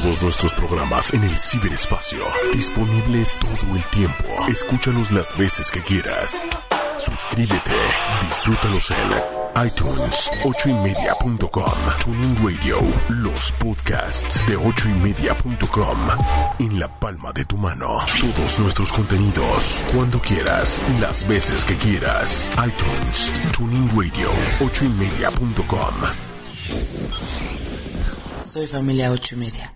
todos nuestros programas en el ciberespacio, disponibles todo el tiempo. Escúchalos las veces que quieras. Suscríbete, disfrútalos en iTunes, ochoymedia.com, Tuning Radio, los podcasts de ochoymedia.com, en la palma de tu mano. Todos nuestros contenidos, cuando quieras, las veces que quieras. iTunes, Tuning Radio, ochoymedia.com. Soy familia ocho y media.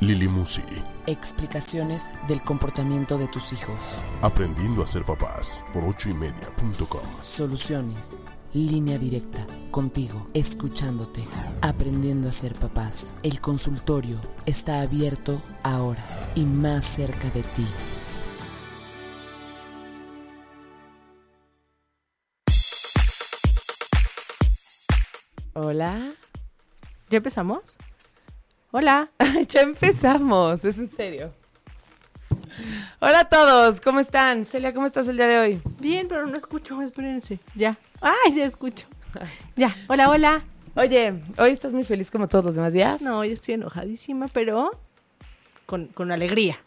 Lili Musi, explicaciones del comportamiento de tus hijos, aprendiendo a ser papás por ochoymedia.com. soluciones, línea directa, contigo, escuchándote, aprendiendo a ser papás. El consultorio está abierto ahora y más cerca de ti. Hola. ¿Ya empezamos? Hola. ya empezamos, es en serio. Hola a todos, ¿cómo están? Celia, ¿cómo estás el día de hoy? Bien, pero no escucho, espérense. Ya. Ay, ya escucho. Ya. Hola, hola. Oye, hoy estás muy feliz como todos los demás días. No, yo estoy enojadísima, pero con, con alegría.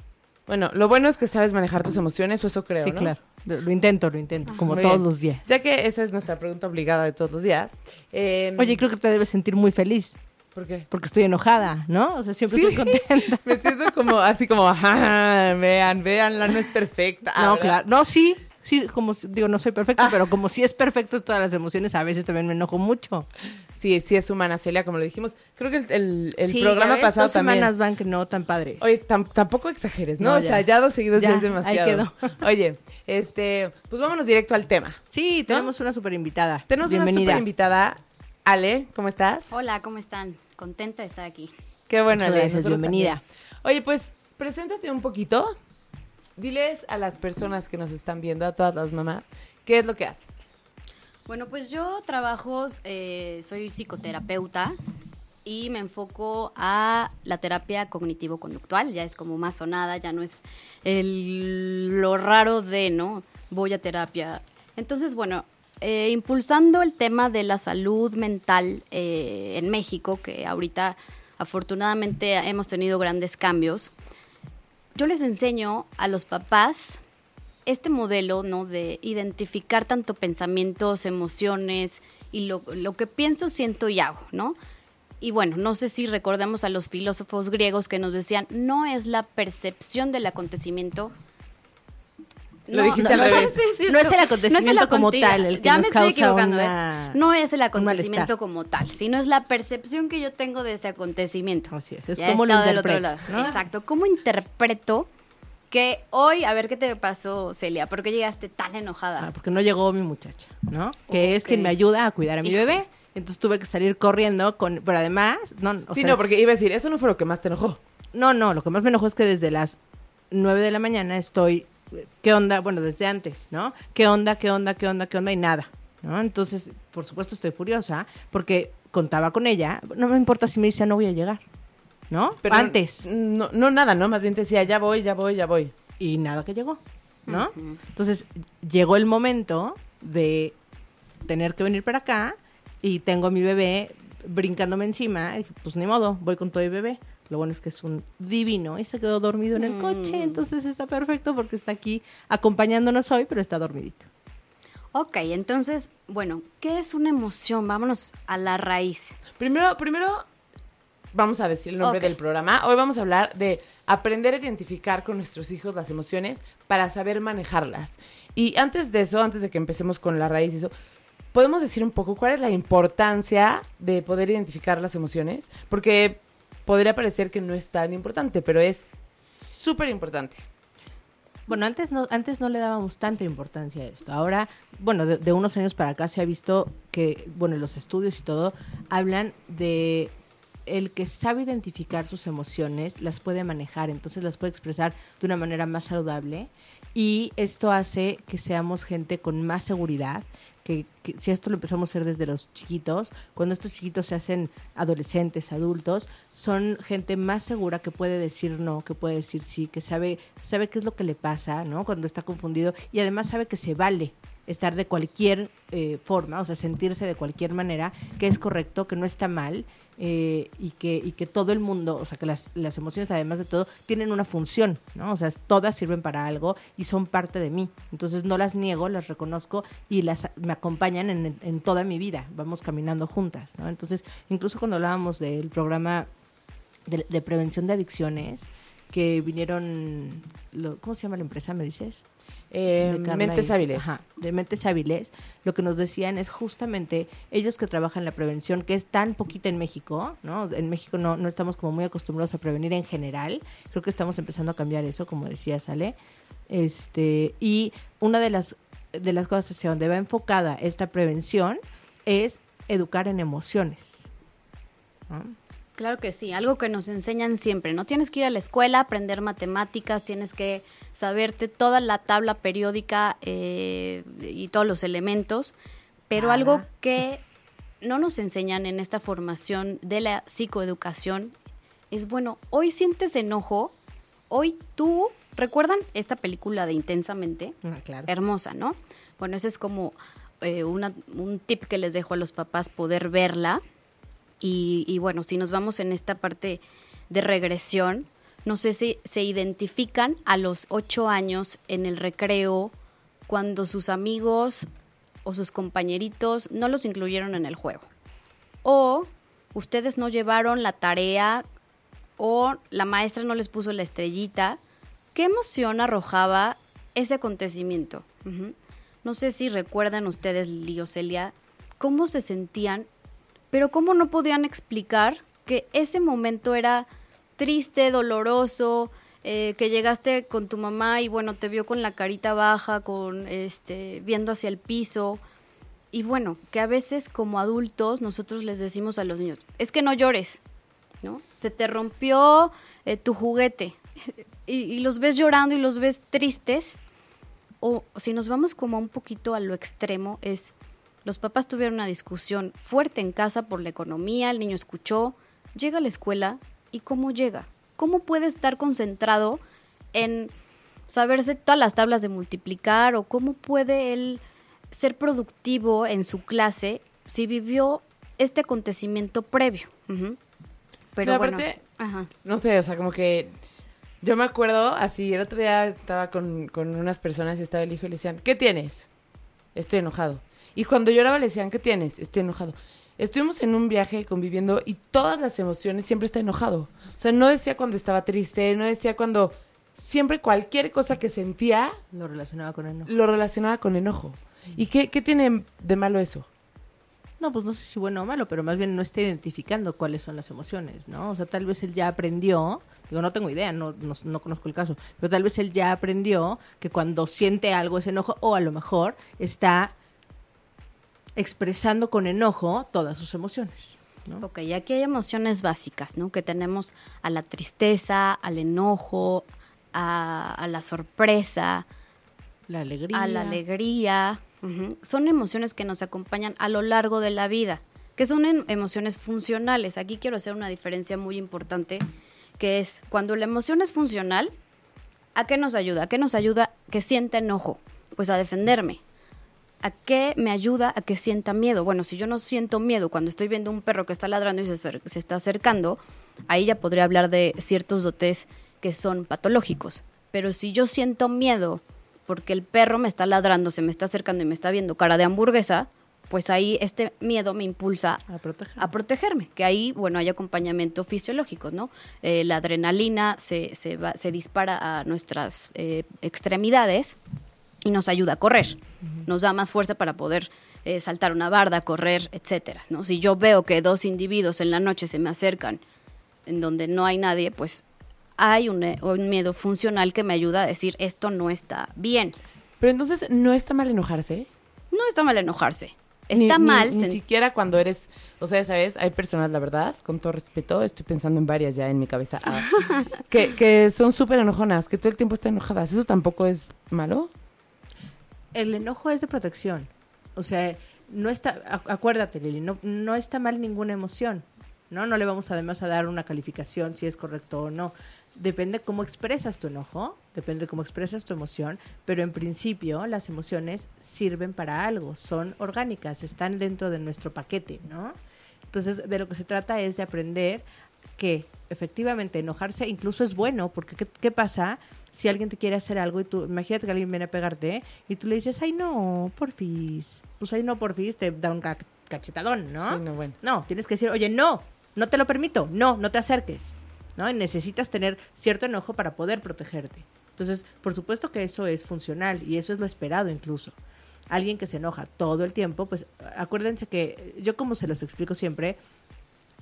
Bueno, lo bueno es que sabes manejar tus emociones, o eso creo, sí, ¿no? claro. Lo, intento, lo intento, como Muy todos bien. los días. Ya que esa es nuestra pregunta obligada de todos los días. eh, Oye, creo que te debes sentir muy feliz, ¿por qué? porque estoy enojada, ¿no? O sea, siempre Sí. estoy contenta. Me siento como así como, ajá, vean, vean, la no es perfecta. no, ¿verdad? claro. No, sí. Sí, como, digo, no soy perfecta, pero como si es perfecto todas las emociones, a veces también me enojo mucho. Sí, sí es humana, Celia, como lo dijimos. Creo que el, el- el Sí, programa ves, pasado dos también. semanas van que no tan padres. Oye, tam- tampoco exageres, ¿no? No, o sea, ya. dos seguidos ya, Ya, es demasiado. ahí quedó. Oye, este, pues vámonos directo al tema. sí, tenemos una super invitada. Tenemos una super invitada. Ale, ¿cómo estás? Hola, ¿cómo están? Contenta de estar aquí. Qué bueno, Muchas Ale. gracias, bienvenida. también. Oye, pues, preséntate un poquito. Diles a las personas que nos están viendo, a todas las mamás, qué es lo que haces. Bueno, pues yo trabajo, eh, soy psicoterapeuta y me enfoco a la terapia cognitivo-conductual. Ya es como más sonada, ya no es el- lo raro de, ¿no? Voy a terapia. Entonces, bueno, eh, impulsando el tema de la salud mental eh, en México, que ahorita afortunadamente hemos tenido grandes cambios, yo les enseño a los papás este modelo, ¿no? De identificar tanto pensamientos, emociones y lo, que pienso, siento y hago, ¿no? Y bueno, no sé si recordamos a los filósofos griegos que nos decían, no es la percepción del acontecimiento. Lo dijiste al revés. No es el acontecimiento como tal el que ya nos me estoy causa equivocando, una- ¿eh? No es el acontecimiento como tal, sino es la percepción que yo tengo de ese acontecimiento. Así es, es cómo lo estado del otro interpreto, lado. ¿no? Exacto, ¿cómo interpreto que hoy, a ver qué te pasó, Celia? ¿Por qué llegaste tan enojada? Ah, porque no llegó mi muchacha, ¿no? Que es quien me ayuda a cuidar a mi Híjole. bebé. Entonces tuve que salir corriendo con, pero además, no, o sí, sea, no, porque iba a decir, eso no fue lo que más te enojó. no, no, lo que más me enojó es que desde las 9 de la mañana estoy, ¿qué onda? Bueno, desde antes, ¿no? ¿Qué onda? ¿Qué onda? ¿Qué onda? ¿Qué onda? Y nada, ¿no? Entonces, por supuesto estoy furiosa porque contaba con ella, no me importa si me dice no voy a llegar, ¿no? Pero antes. No, no nada, ¿no? Más bien te decía, ya voy, ya voy, ya voy. y nada que llegó, ¿no? Entonces llegó el momento de tener que venir para acá y tengo a mi bebé brincándome encima, y pues ni modo, voy con todo el bebé. Lo bueno es que es un divino y se quedó dormido en el coche, entonces está perfecto porque está aquí acompañándonos hoy, pero está dormidito. Ok, entonces, bueno, ¿qué es una emoción? Vámonos a la raíz. Primero, primero, vamos a decir el nombre del programa. Hoy vamos a hablar de aprender a identificar con nuestros hijos las emociones para saber manejarlas. Y antes de eso, antes de que empecemos con la raíz y eso, ¿podemos decir un poco cuál es la importancia de poder identificar las emociones? Porque podría parecer que no es tan importante, pero es súper importante. Bueno, antes no, antes no le dábamos tanta importancia a esto. Ahora, bueno, de, de unos años para acá se ha visto que, bueno, los estudios y todo hablan de el que sabe identificar sus emociones, las puede manejar, entonces las puede expresar de una manera más saludable y esto hace que seamos gente con más seguridad, que, si esto lo empezamos a hacer desde los chiquitos, cuando estos chiquitos se hacen adolescentes, adultos, son gente más segura que puede decir no, que puede decir sí, que sabe, sabe qué es lo que le pasa, ¿no? Cuando está confundido y además sabe que se vale estar de cualquier eh, forma, o sea, sentirse de cualquier manera, que es correcto, que no está mal eh, y, que, y que todo el mundo, o sea, que las, las emociones, además de todo, tienen una función, ¿no? O sea, todas sirven para algo y son parte de mí. Entonces no las niego, las reconozco y las me acompañan en, en toda mi vida. Vamos caminando juntas, ¿no? Entonces, incluso cuando hablábamos del programa de, prevención de adicciones, que vinieron, ¿cómo se llama la empresa? ¿Me dices? Eh, de Carla mentes hábiles. Ajá, de Mentes Hábiles, lo que nos decían es justamente ellos que trabajan la prevención, que es tan poquita en México, ¿no? En México no, no estamos como muy acostumbrados a prevenir en general. Creo que estamos empezando a cambiar eso, como decía Sale. Este, y una de las, de las cosas hacia donde va enfocada esta prevención es educar en emociones. ¿no? Claro que sí, algo que nos enseñan siempre, ¿no? Tienes que ir a la escuela, aprender matemáticas, tienes que saberte toda la tabla periódica eh, y todos los elementos, pero Ah. algo que no nos enseñan en esta formación de la psicoeducación es, bueno, hoy sientes enojo, hoy tú, ¿recuerdan esta película de Intensamente? Ah, claro. hermosa, ¿no? Bueno, ese es como eh, una- un tip que les dejo a los papás, poder verla. Y, bueno, si nos vamos en esta parte de regresión, no sé si se identifican a los ocho años en el recreo cuando sus amigos o sus compañeritos no los incluyeron en el juego. O ustedes no llevaron la tarea o la maestra no les puso la estrellita. ¿Qué emoción arrojaba ese acontecimiento? No sé si recuerdan ustedes, Lili o Celia, cómo se sentían, pero cómo no podían explicar que ese momento era triste, doloroso, eh, que llegaste con tu mamá y bueno, te vio con la carita baja, con este, viendo hacia el piso. Y bueno, que a veces como adultos nosotros les decimos a los niños, es que no llores, ¿no? Se te rompió eh, tu juguete y, y los ves llorando y los ves tristes. O si nos vamos como un poquito a lo extremo, es los papás tuvieron una discusión fuerte en casa por la economía, el niño escuchó, llega a la escuela y cómo llega, cómo puede estar concentrado en saberse todas las tablas de multiplicar o cómo puede él ser productivo en su clase si vivió este acontecimiento previo. Pero No, bueno, aparte- ajá. no sé, o sea, como que yo me acuerdo así, el otro día estaba con, con unas personas y estaba el hijo y le decían, ¿qué tienes? Estoy enojado. Y cuando lloraba le decían, ¿qué tienes? Estoy enojado. Estuvimos en un viaje conviviendo y todas las emociones siempre está enojado. O sea, no decía cuando estaba triste, no decía cuando... Siempre cualquier cosa que sentía Lo relacionaba con enojo. lo relacionaba con enojo. ¿Y qué, qué tiene de malo eso? No, pues no sé si bueno o malo, pero más bien no está identificando cuáles son las emociones, ¿no? O sea, tal vez él ya aprendió, digo, no tengo idea, no, no, no conozco el caso, pero tal vez él ya aprendió que cuando siente algo es enojo, o a lo mejor está expresando con enojo todas sus emociones, ¿no? Ok, aquí hay emociones básicas, ¿no? Que tenemos a la tristeza, al enojo, a, a la sorpresa, La alegría. a la alegría. Son emociones que nos acompañan a lo largo de la vida, que son em- emociones funcionales. Aquí quiero hacer una diferencia muy importante, que es cuando la emoción es funcional, ¿a qué nos ayuda? ¿A qué nos ayuda que sienta enojo? Pues a defenderme. ¿A qué me ayuda a que sienta miedo? Bueno, si yo no siento miedo cuando estoy viendo un perro que está ladrando y se, se está acercando, ahí ya podría hablar de ciertos dotes que son patológicos. Pero si yo siento miedo porque el perro me está ladrando, se me está acercando y me está viendo cara de hamburguesa, pues ahí este miedo me impulsa A proteger. a protegerme, que ahí, bueno, hay acompañamiento fisiológico, ¿no? Eh, la adrenalina se, se, va- se dispara a nuestras eh, extremidades y nos ayuda a correr, nos da más fuerza para poder eh, saltar una barda, correr, etcétera, ¿no? Si yo veo que dos individuos en la noche se me acercan en donde no hay nadie, pues hay un, eh, un miedo funcional que me ayuda a decir esto no está bien. Pero entonces, ¿no está mal enojarse? No está mal enojarse. Ni- Está ni- mal. Ni, sen- siquiera cuando eres, o sea, sabes, hay personas, la verdad, con todo respeto, estoy pensando en varias ya en mi cabeza, ah, que, que son súper enojonas, que todo el tiempo están enojadas. ¿Eso tampoco es malo? El enojo es de protección. O sea, no está, acu- acuérdate, Lili, no, no está mal ninguna emoción, ¿no? No le vamos además a dar una calificación si es correcto o no. Depende cómo expresas tu enojo, depende de cómo expresas tu emoción, pero en principio las emociones sirven para algo, son orgánicas, están dentro de nuestro paquete, ¿no? Entonces, de lo que se trata es de aprender que efectivamente enojarse incluso es bueno, porque ¿qué, qué pasa si alguien te quiere hacer algo y tú, imagínate que alguien viene a pegarte y tú le dices, ay no, porfis, pues ay no, porfis, te da un ca- cachetadón, ¿no? Sí, no, bueno. No, tienes que decir, oye, no, no te lo permito, no, no te acerques, ¿no? Y necesitas tener cierto enojo para poder protegerte. Entonces, por supuesto que eso es funcional y eso es lo esperado incluso. Alguien que se enoja todo el tiempo, pues acuérdense que yo como se los explico siempre,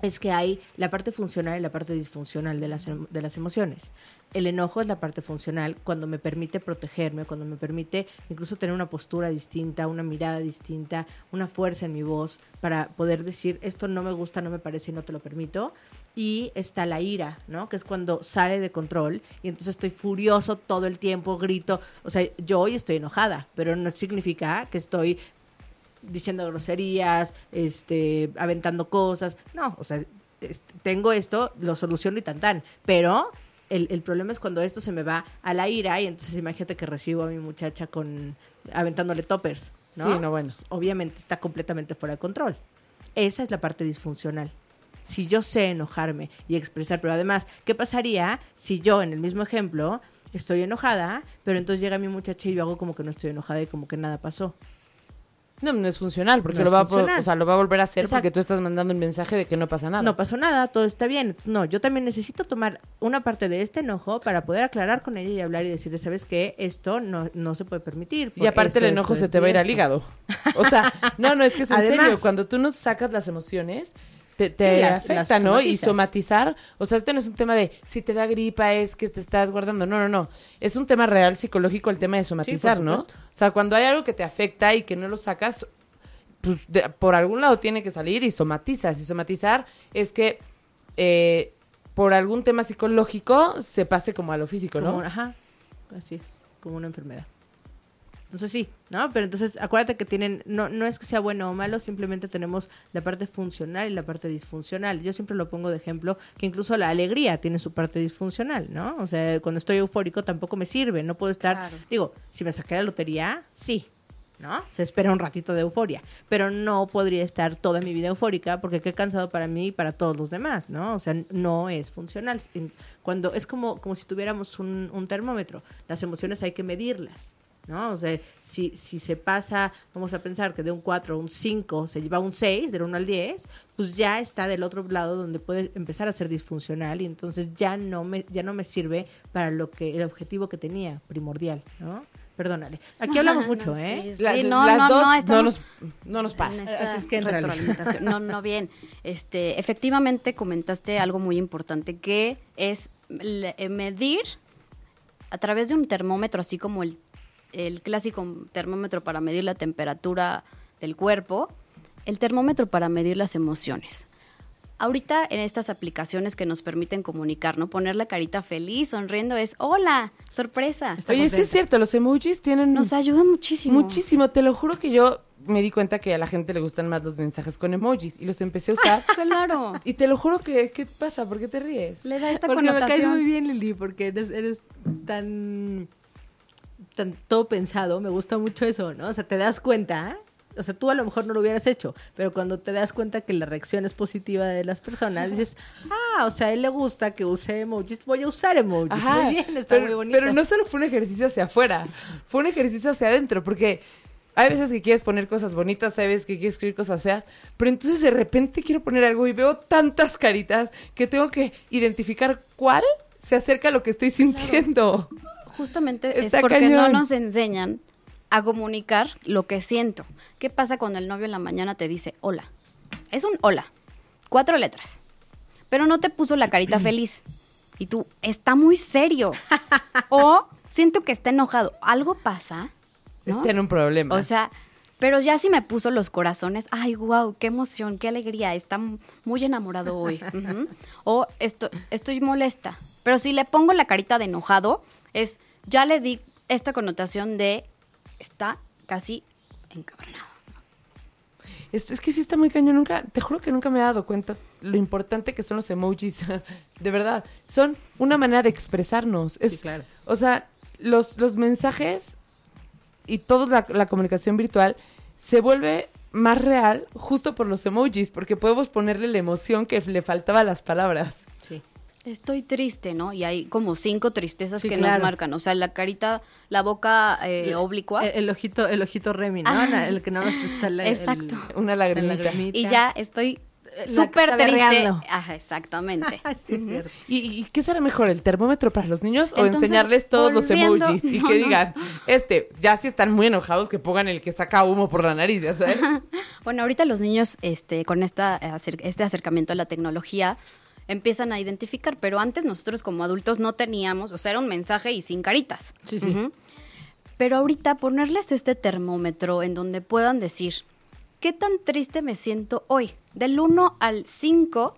es que hay la parte funcional y la parte disfuncional de las, em- de las emociones. El enojo es la parte funcional cuando me permite protegerme, cuando me permite incluso tener una postura distinta, una mirada distinta, una fuerza en mi voz para poder decir esto no me gusta, no me parece y no te lo permito. Y está la ira, ¿no? Que es cuando sale de control y entonces estoy furioso todo el tiempo, grito. O sea, yo hoy estoy enojada, pero no significa que estoy diciendo groserías, este, aventando cosas. No, o sea, este, tengo esto, lo soluciono y tan tan. Pero el, el problema es cuando esto se me va a la ira y entonces imagínate que recibo a mi muchacha con aventándole toppers. ¿no? Sí, no, bueno. Obviamente está completamente fuera de control. Esa es la parte disfuncional. Si yo sé enojarme y expresar, pero además, ¿qué pasaría si yo, en el mismo ejemplo, estoy enojada, pero entonces llega mi muchacha y yo hago como que no estoy enojada y como que nada pasó? No, no es funcional, porque No lo, va a, o sea, lo va a volver a hacer porque tú estás mandando un mensaje de que no pasa nada. No pasó nada, todo está bien. No, yo también necesito tomar una parte de este enojo para poder aclarar con ella y hablar y decirle, ¿sabes qué? Esto no, no se puede permitir. Y aparte esto, el enojo esto, se te va a ir al esto". hígado. O sea, no, no, es que es en Además- serio. Cuando tú no sacas las emociones, te, te Sí, las- afecta, las ¿no? Y somatizar, o sea, este no es un tema de si te da gripa es que te estás guardando. No, no, no. Es un tema real psicológico el tema de somatizar, ¿no? O sea, cuando hay algo que te afecta y que no lo sacas, pues de- por algún lado tiene que salir y somatizas. Y somatizar es que eh, por algún tema psicológico se pase como a lo físico, ¿no? Como- ajá, así es, como una enfermedad. Entonces sí, ¿no? Pero entonces acuérdate que tienen, no, no es que sea bueno o malo, simplemente tenemos la parte funcional y la parte disfuncional. Yo siempre lo pongo de ejemplo que incluso la alegría tiene su parte disfuncional, ¿no? O sea, cuando estoy eufórico tampoco me sirve, no puedo estar, Claro. digo, si me saqué la lotería, sí, ¿no? Se espera un ratito de euforia, pero no podría estar toda mi vida eufórica porque qué cansado para mí y para todos los demás, ¿no? O sea, no es funcional. Cuando es como, como si tuviéramos un, un termómetro, las emociones hay que medirlas. ¿No? O sea, si, si se pasa, vamos a pensar que de un 4 a un 5 se lleva un 6, del 1 al 10, pues ya está del otro lado donde puede empezar a ser disfuncional y entonces ya no me, ya no me sirve para lo que, el objetivo que tenía, primordial, ¿no? Perdónale. Aquí hablamos mucho, No, ¿eh? sí, no, las no, dos no, no, estamos nos, no nos para. Así es que retroalimentación. No, no, bien. Este, efectivamente comentaste algo muy importante que es eh, medir a través de un termómetro, así como el, el clásico termómetro para medir la temperatura del cuerpo, el termómetro para medir las emociones. Ahorita en estas aplicaciones que nos permiten comunicar, ¿no? Poner la carita feliz, sonriendo, es hola, sorpresa. Está Oye, sí contenta. es cierto, los emojis tienen Nos ayudan muchísimo. muchísimo. Te lo juro que yo me di cuenta que a la gente le gustan más los mensajes con emojis y los empecé a usar. Claro. y te lo juro que, ¿qué pasa? ¿Por qué te ríes? Le da esta porque me caes connotación. muy bien, Lili, porque eres, eres tan, tan todo pensado. Me gusta mucho eso, ¿no? O sea, te das cuenta. O sea, tú a lo mejor no lo hubieras hecho, pero cuando te das cuenta que la reacción es positiva de las personas, dices, ah, o sea, a él le gusta que use emojis, voy a usar emojis. Ajá, Muy bien, está pero, muy bonito. pero no solo fue un ejercicio hacia afuera, fue un ejercicio hacia adentro, porque hay veces que quieres poner cosas bonitas, hay veces que quieres escribir cosas feas, pero entonces de repente quiero poner algo y veo tantas caritas que tengo que identificar cuál se acerca a lo que estoy sintiendo. Justamente Está es porque no nos enseñan a comunicar lo que siento. ¿Qué pasa cuando el novio en la mañana te dice hola? Es un hola, cuatro letras, pero no te puso la carita feliz. Y tú, está muy serio. o siento que está enojado. Algo pasa. ¿no? Está en un problema. O sea, Pero ya si me puso los corazones, ay, wow, qué emoción, qué alegría, está muy enamorado hoy. O esto, estoy molesta. Pero si le pongo la carita de enojado, es, ya le di esta connotación de, está casi encabronado. Es, es que sí está muy cañón. Nunca, te juro que nunca me he dado cuenta lo importante que son los emojis. de verdad, son una manera de expresarnos. Es, Sí, claro. O sea, los, los mensajes y toda la, la comunicación virtual se vuelve más real justo por los emojis, porque podemos ponerle la emoción que le faltaba a las palabras. Estoy triste, ¿no? Y hay como cinco tristezas Sí, que claro. nos marcan. O sea, la carita, la boca eh, oblicua. El, el ojito, el ojito Remy, ¿no? Ah. El que nada más está la, el- Exacto. Una la lagrimita. y ya estoy súper triste. berreando. Ajá, exactamente. sí, es cierto. ¿Y, y qué será mejor, el termómetro para los niños o enseñarles todos los emojis? Y No, que no. digan, este, ya si están muy enojados, que pongan el que saca humo por la nariz, ya sabes. Bueno, ahorita los niños, este, con esta, este acercamiento a la tecnología, empiezan a identificar, pero antes nosotros como adultos no teníamos, o sea, era un mensaje y sin caritas. Sí, sí. Pero ahorita ponerles este termómetro en donde puedan decir, ¿qué tan triste me siento hoy? Del 1 al 5,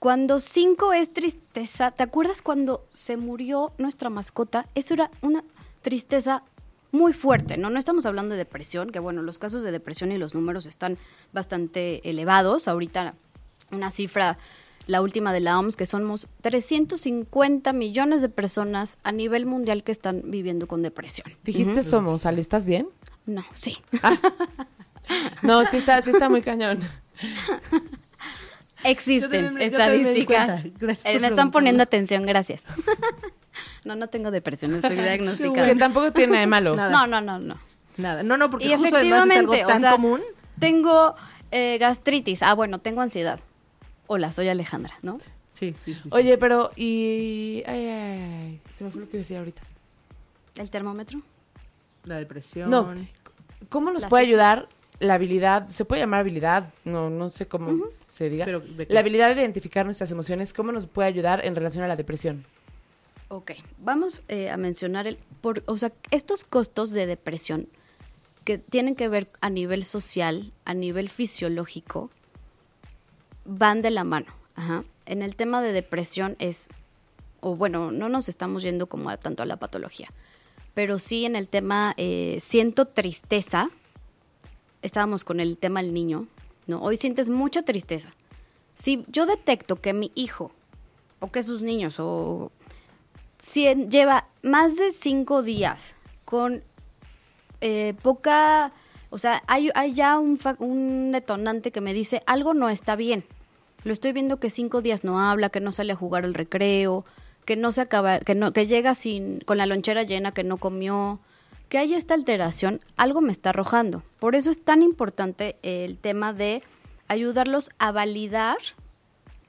cuando 5 es tristeza, ¿te acuerdas cuando se murió nuestra mascota? Eso era una tristeza muy fuerte, ¿no? No estamos hablando de depresión, que bueno, los casos de depresión y los números están bastante elevados. Ahorita una cifra, la última de la OMS, que somos 350 millones de personas a nivel mundial que están viviendo con depresión. Dijiste somos, Ale, ¿estás bien? No, sí. No, sí está, sí está muy cañón. Existen me- me estadísticas. Gracias Eh, me están poniendo atención, gracias. no, no tengo depresión, estoy diagnosticada. Que tampoco tiene nada de malo. Nada. No, no, no, no. Nada. No, no, porque Y justo además es algo efectivamente, o tan sea, común. tengo eh, gastritis. Ah, bueno, tengo ansiedad. Hola, soy Alejandra, ¿no? Sí, sí, sí. sí. Oye, pero, y. Ay, ay, ay, se me fue lo que iba a decir ahorita. ¿El termómetro? La depresión. No, ¿cómo nos La puede ayudar la habilidad? ¿Se puede llamar habilidad? No, no sé cómo se diga. Pero, la habilidad de identificar nuestras emociones, ¿cómo nos puede ayudar en relación a la depresión? Ok, vamos eh, a mencionar el, por, o sea, estos costos de depresión que tienen que ver a nivel social, a nivel fisiológico, van de la mano. En el tema de depresión es, o bueno, no nos estamos yendo como tanto a la patología, pero sí en el tema eh, siento tristeza, estábamos con el tema del niño, ¿no? Hoy sientes mucha tristeza. Si yo detecto que mi hijo, o que sus niños, o si lleva más de cinco días con eh, poca, o sea, hay, ya un, un detonante que me dice algo no está bien. Lo estoy viendo que cinco días no habla, que no sale a jugar al recreo, que no se acaba, que no, que llega sin, con la lonchera llena, que no comió, que hay esta alteración, algo me está arrojando. Por eso es tan importante el tema de ayudarlos a validar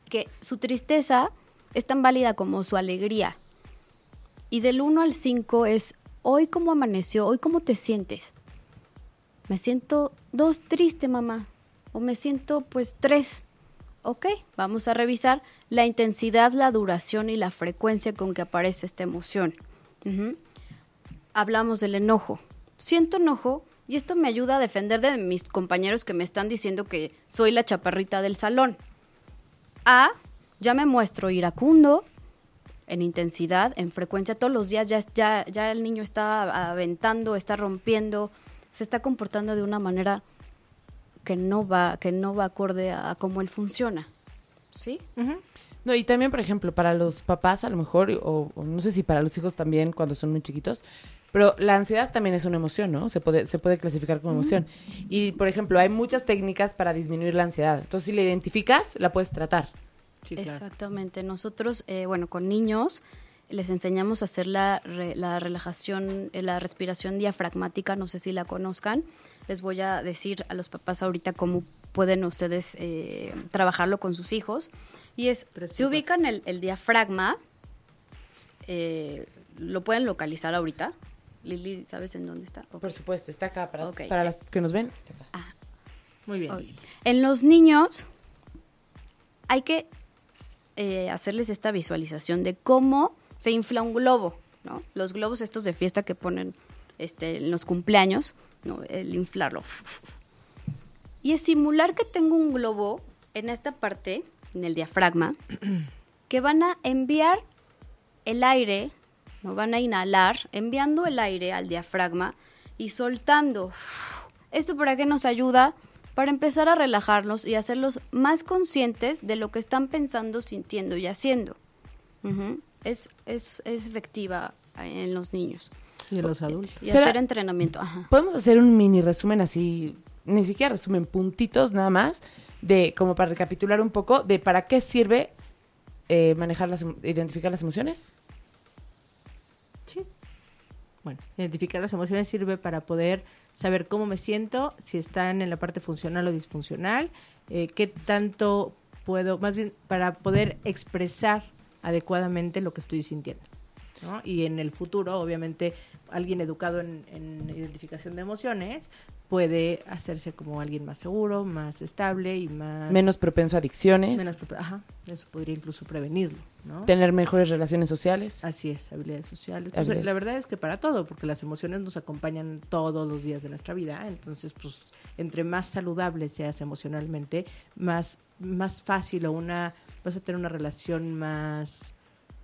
que su tristeza es tan válida como su alegría. Y del 1 al 5 es, hoy cómo amaneció, hoy cómo te sientes. Me siento dos triste, mamá. O me siento pues tres. Ok, vamos a revisar la intensidad, la duración y la frecuencia con que aparece esta emoción. Hablamos del enojo. Siento enojo y esto me ayuda a defender de mis compañeros que me están diciendo que soy la chaparrita del salón. A, ya me muestro iracundo, en intensidad, en frecuencia, todos los días ya, ya, ya el niño está aventando, está rompiendo, se está comportando de una manera que no va, que no va acorde a, a cómo él funciona. ¿Sí? No, y también, por ejemplo, para los papás a lo mejor, o, o no sé si para los hijos también cuando son muy chiquitos, pero la ansiedad también es una emoción, ¿no? Se puede, se puede clasificar como emoción. Y, por ejemplo, hay muchas técnicas para disminuir la ansiedad. Entonces, si la identificas, la puedes tratar. Sí, claro. Exactamente. Nosotros, eh, bueno, con niños les enseñamos a hacer la, la relajación, eh, la respiración diafragmática, no sé si la conozcan. Les voy a decir a los papás ahorita cómo pueden ustedes eh, trabajarlo con sus hijos. Y es, si ubican el, el diafragma, eh, lo pueden localizar ahorita. Lili, ¿sabes en dónde está? Por supuesto, está acá para, Ok. para las que nos ven. está acá. Muy bien. En los niños hay que eh, hacerles esta visualización de cómo se infla un globo, ¿no? Los globos estos de fiesta que ponen este, en los cumpleaños, ¿no? el inflarlo. Y es simular que tengo un globo en esta parte, en el diafragma, que van a enviar el aire, no van a inhalar, enviando el aire al diafragma y soltando. ¿Esto para qué nos ayuda? Para empezar a relajarlos y hacerlos más conscientes de lo que están pensando, sintiendo y haciendo. Ujú. Es, es, es efectiva en los niños. Y en los adultos. Y ¿Será- hacer entrenamiento. Ajá. Podemos hacer un mini resumen así, ni siquiera resumen, puntitos nada más, de como para recapitular un poco de para qué sirve eh, manejar las, identificar las emociones. Sí. Bueno, identificar las emociones sirve para poder saber cómo me siento, si están en la parte funcional o disfuncional, eh, qué tanto puedo, más bien para poder expresar adecuadamente lo que estoy sintiendo. ¿no? Y en el futuro, obviamente, alguien educado en, en identificación de emociones puede hacerse como alguien más seguro, más estable y más... Menos propenso a adicciones, menos prepa- ajá, eso podría incluso prevenirlo, ¿no? tener mejores relaciones sociales. Así es, habilidades sociales. Pues, Habilidades. La verdad es que para todo, porque las emociones nos acompañan todos los días de nuestra vida. Entonces, pues, entre más saludable seas emocionalmente, más, más fácil o una, vas a tener una relación más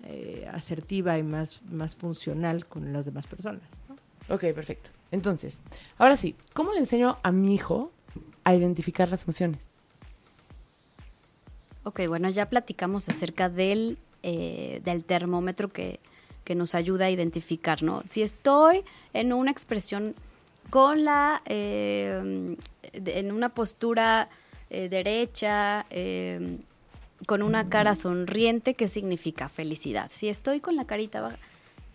eh, asertiva y más, más funcional con las demás personas. ¿no? Ok, perfecto. Entonces, ahora sí, ¿cómo le enseño a mi hijo a identificar las emociones? Ok, bueno, ya platicamos acerca del, eh, del termómetro que, que nos ayuda a identificar, ¿no? Si estoy en una expresión con la, eh, en una postura eh, derecha, eh, con una cara sonriente, ¿qué significa felicidad? Si estoy con la carita baja,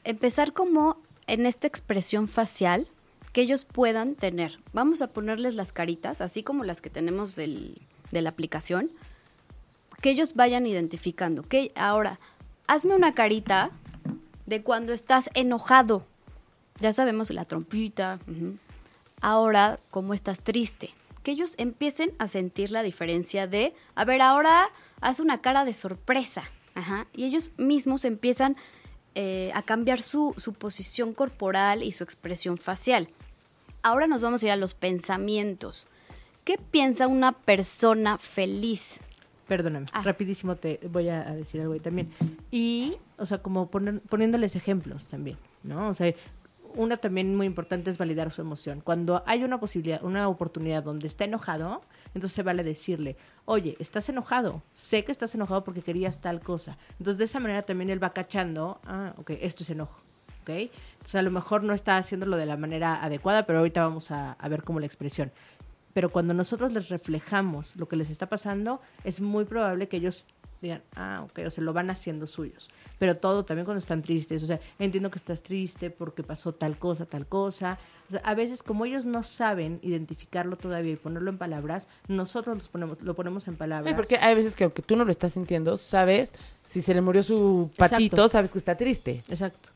empezar como en esta expresión facial que ellos puedan tener. Vamos a ponerles las caritas, así como las que tenemos del- de la aplicación, que ellos vayan identificando. Que ahora, hazme una carita de cuando estás enojado. Ya sabemos la trompita. Ahora, cómo estás triste. Que ellos empiecen a sentir la diferencia de, a ver, ahora haz una cara de sorpresa. Ajá. Y ellos mismos empiezan eh, a cambiar su, su posición corporal y su expresión facial. Ahora nos vamos a ir a los pensamientos. ¿Qué piensa una persona feliz? Perdóname, Ah. rapidísimo te voy a a decir algo ahí también. Y, o sea, como poner- poniéndoles ejemplos también, ¿no? O sea, una también muy importante es validar su emoción. Cuando hay una posibilidad, una oportunidad donde está enojado, entonces se vale decirle, oye, estás enojado, sé que estás enojado porque querías tal cosa. Entonces de esa manera también él va cachando, ah, ok, esto es enojo, ¿ok? Entonces a lo mejor no está haciéndolo de la manera adecuada, pero ahorita vamos a, a ver cómo la expresión pero cuando nosotros les reflejamos lo que les está pasando, es muy probable que ellos digan, ah, ok, o se lo van haciendo suyos. Pero todo también cuando están tristes, o sea, entiendo que estás triste porque pasó tal cosa, tal cosa. O sea, a veces como ellos no saben identificarlo todavía y ponerlo en palabras, nosotros los ponemos, lo ponemos en palabras. Sí, porque hay veces que aunque tú no lo estás sintiendo, sabes, si se le murió su patito, Exacto. sabes que está triste. Exacto.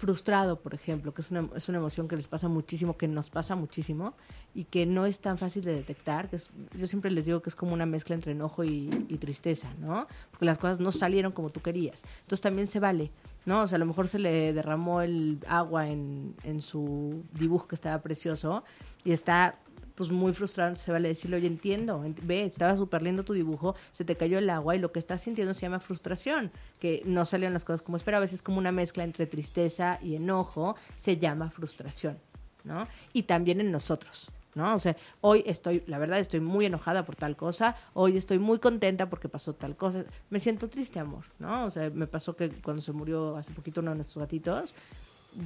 Frustrado, por ejemplo, que es una, es una emoción que les pasa muchísimo, que nos pasa muchísimo y que no es tan fácil de detectar. Que es- yo siempre les digo que es como una mezcla entre enojo y, y tristeza, ¿no? Porque las cosas no salieron como tú querías. Entonces también se vale, ¿no? O sea, a lo mejor se le derramó el agua en, en su dibujo que estaba precioso y está pues muy frustrado, se vale decirle, oye, entiendo, ent- ve, estaba súper lindo tu dibujo, se te cayó el agua y lo que estás sintiendo se llama frustración, que no salieron las cosas como esperabas, es como una mezcla entre tristeza y enojo, se llama frustración, ¿no? Y también en nosotros, ¿no? O sea, hoy estoy, la verdad, estoy muy enojada por tal cosa, hoy estoy muy contenta porque pasó tal cosa, me siento triste, amor, ¿no? O sea, me pasó que cuando se murió hace poquito uno de nuestros gatitos,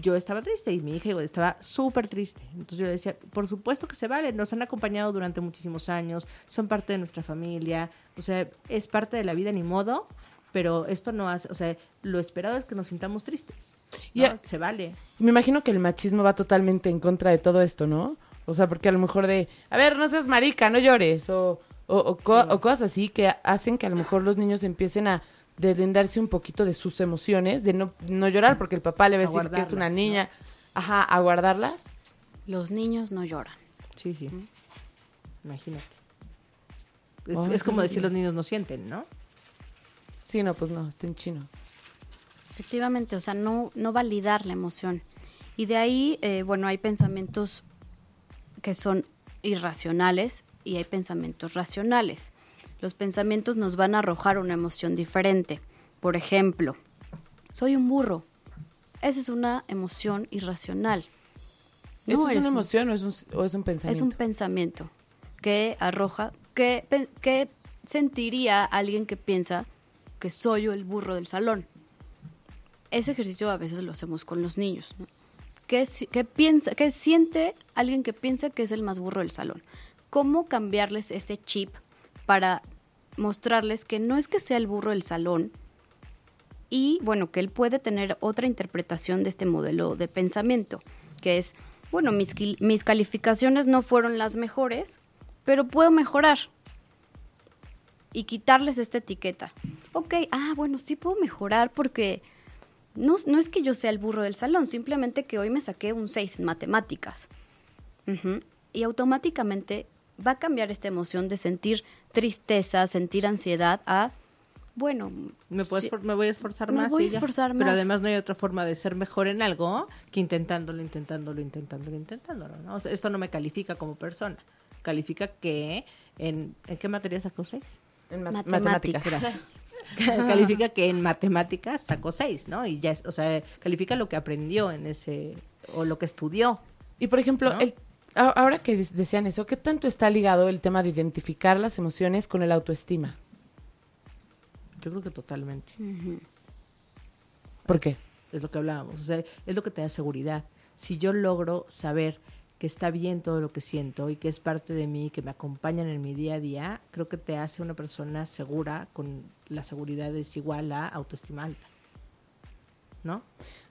yo estaba triste y mi hija igual estaba súper triste. Entonces yo le decía, por supuesto que se vale, nos han acompañado durante muchísimos años, son parte de nuestra familia, o sea, es parte de la vida ni modo, pero esto no hace, o sea, lo esperado es que nos sintamos tristes. ¿no? Ya. Se vale. Me imagino que el machismo va totalmente en contra de todo esto, ¿no? O sea, porque a lo mejor de, a ver, no seas marica, no llores, o, o, o co- Sí. o cosas así que hacen que a lo mejor los niños empiecen a deslindarse un poquito de sus emociones, de no, no llorar porque el papá le va a A decir que es una niña, ajá, a guardarlas. Los niños no lloran. Sí, sí. Imagínate. Es, es como decir los niños no sienten, ¿no? Sí, no, pues no, está en chino. Efectivamente, o sea, no, no validar la emoción. Y de ahí, eh, bueno, hay pensamientos que son irracionales y hay pensamientos racionales. Los pensamientos nos van a arrojar una emoción diferente. Por ejemplo, soy un burro. Esa es una emoción irracional. No ¿Eso es una un- emoción o es un, o es un pensamiento? es un pensamiento que arroja, que, que sentiría alguien que piensa que soy yo el burro del salón. Ese ejercicio a veces lo hacemos con los niños. ¿no? ¿Qué, qué piensa, qué siente alguien que piensa que es el más burro del salón? ¿Cómo cambiarles ese chip para mostrarles que no es que sea el burro del salón, y bueno, que él puede tener otra interpretación de este modelo de pensamiento, que es, bueno, mis, mis calificaciones no fueron las mejores, pero puedo mejorar y quitarles esta etiqueta. Ok, ah, bueno, sí puedo mejorar porque no, no es que yo sea el burro del salón, simplemente que hoy me saqué un 6 en matemáticas. Y automáticamente va a cambiar esta emoción de sentir tristeza, sentir ansiedad a, bueno, Me, sí, voy a esforzar Me más. voy a ya. esforzar Pero más. además no hay otra forma de ser mejor en algo que intentándolo, intentándolo, intentándolo, intentándolo. ¿no? O sea, esto no me califica como persona. Califica que en, ¿en qué materia sacó seis? En ma- Matemáticas. matemáticas. califica que en matemáticas sacó seis, ¿no? Y ya, es, o sea, califica lo que aprendió en ese, o lo que estudió. Y por ejemplo, ¿No? el- ahora que de- decían eso, ¿qué tanto está ligado el tema de identificar las emociones con el autoestima? Yo creo que totalmente. ¿Por qué? es lo que hablábamos, o sea, es lo que te da seguridad. Si yo logro saber que está bien todo lo que siento y que es parte de mí, que me acompañan en mi día a día, creo que te hace una persona segura, con la seguridad es igual a autoestima alta. ¿No?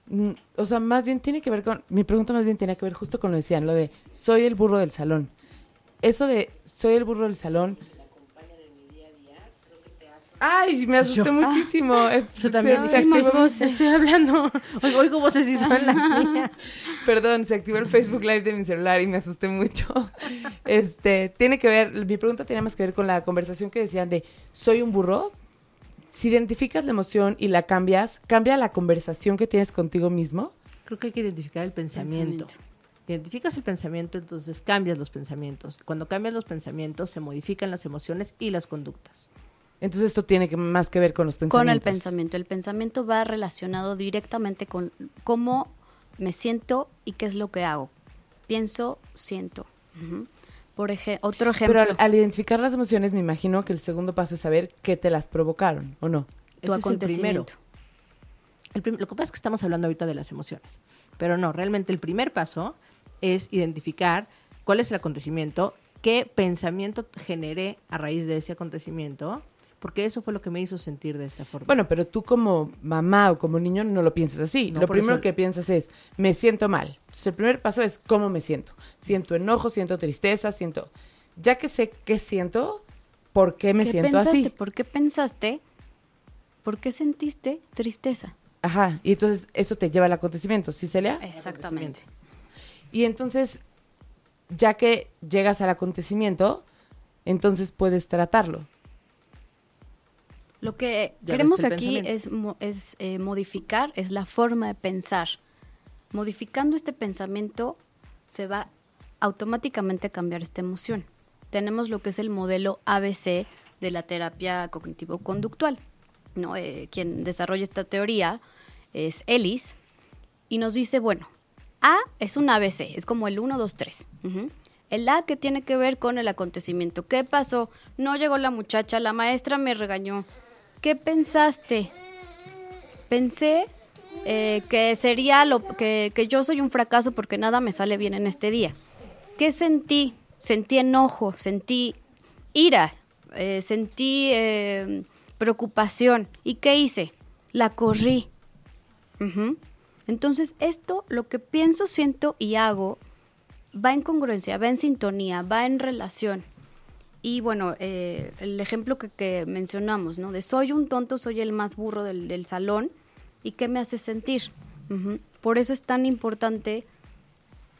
Mm, O sea, más bien tiene que ver con, mi pregunta más bien tiene que ver justo con lo decían, lo de soy el burro del salón. Eso de soy el burro del salón. Ay, me asusté Yo- muchísimo. Eh, Yo también se- se estoy, activó- estoy hablando, oigo, oigo voces y son las mías. Perdón, se activó el Facebook Live de mi celular y me asusté mucho. Este, tiene que ver, mi pregunta tiene más que ver con la conversación que decían de soy un burro. Si identificas la emoción y la cambias, cambia la conversación que tienes contigo mismo. Creo que hay que identificar el pensamiento. Pensamiento. Identificas el pensamiento, entonces cambias los pensamientos. Cuando cambias los pensamientos, se modifican las emociones y las conductas. Entonces esto tiene que, más que ver con los pensamientos. Con el pensamiento. El pensamiento va relacionado directamente con cómo me siento y qué es lo que hago. Pienso, siento. Ujú. Por ejemplo, otro ejemplo, Pero al, al identificar las emociones, me imagino que el segundo paso es saber qué te las provocaron, ¿o no? tu ese es el acontecimiento. El prim- lo que pasa es que estamos hablando ahorita de las emociones, pero no, realmente el primer paso es identificar cuál es el acontecimiento, qué pensamiento generé a raíz de ese acontecimiento, porque eso fue lo que me hizo sentir de esta forma. Bueno, pero tú como mamá o como niño no lo piensas así. No, lo primero eso- que piensas es, me siento mal. Entonces el primer paso es cómo me siento. Siento enojo, siento tristeza, siento... Ya que sé qué siento, ¿por qué me ¿Qué siento pensaste? así? ¿Por qué pensaste? ¿Por qué sentiste tristeza? Ajá, y entonces eso te lleva al acontecimiento, ¿sí, Celia? Exactamente. Y entonces, ya que llegas al acontecimiento, entonces puedes tratarlo. Lo que Ya queremos aquí es, es eh, modificar, es la forma de pensar. Modificando este pensamiento se va automáticamente a cambiar esta emoción. Tenemos lo que es el modelo ABC de la terapia cognitivo-conductual. ¿no? Eh, quien desarrolla esta teoría es Ellis y nos dice, bueno, A es un ABC, es como el 1, 2, 3. Ujú. El A que tiene que ver con el acontecimiento. ¿Qué pasó? No llegó la muchacha, la maestra me regañó. ¿Qué pensaste? Pensé eh, que sería lo que, que yo soy un fracaso porque nada me sale bien en este día. ¿Qué sentí? Sentí enojo, sentí ira, eh, sentí eh, preocupación. ¿Y qué hice? La corrí. Entonces, esto, lo que pienso, siento y hago, va en congruencia, va en sintonía, va en relación. Y bueno, eh, el ejemplo que, que mencionamos, ¿no? De soy un tonto, soy el más burro del, del salón. ¿Y qué me hace sentir? Por eso es tan importante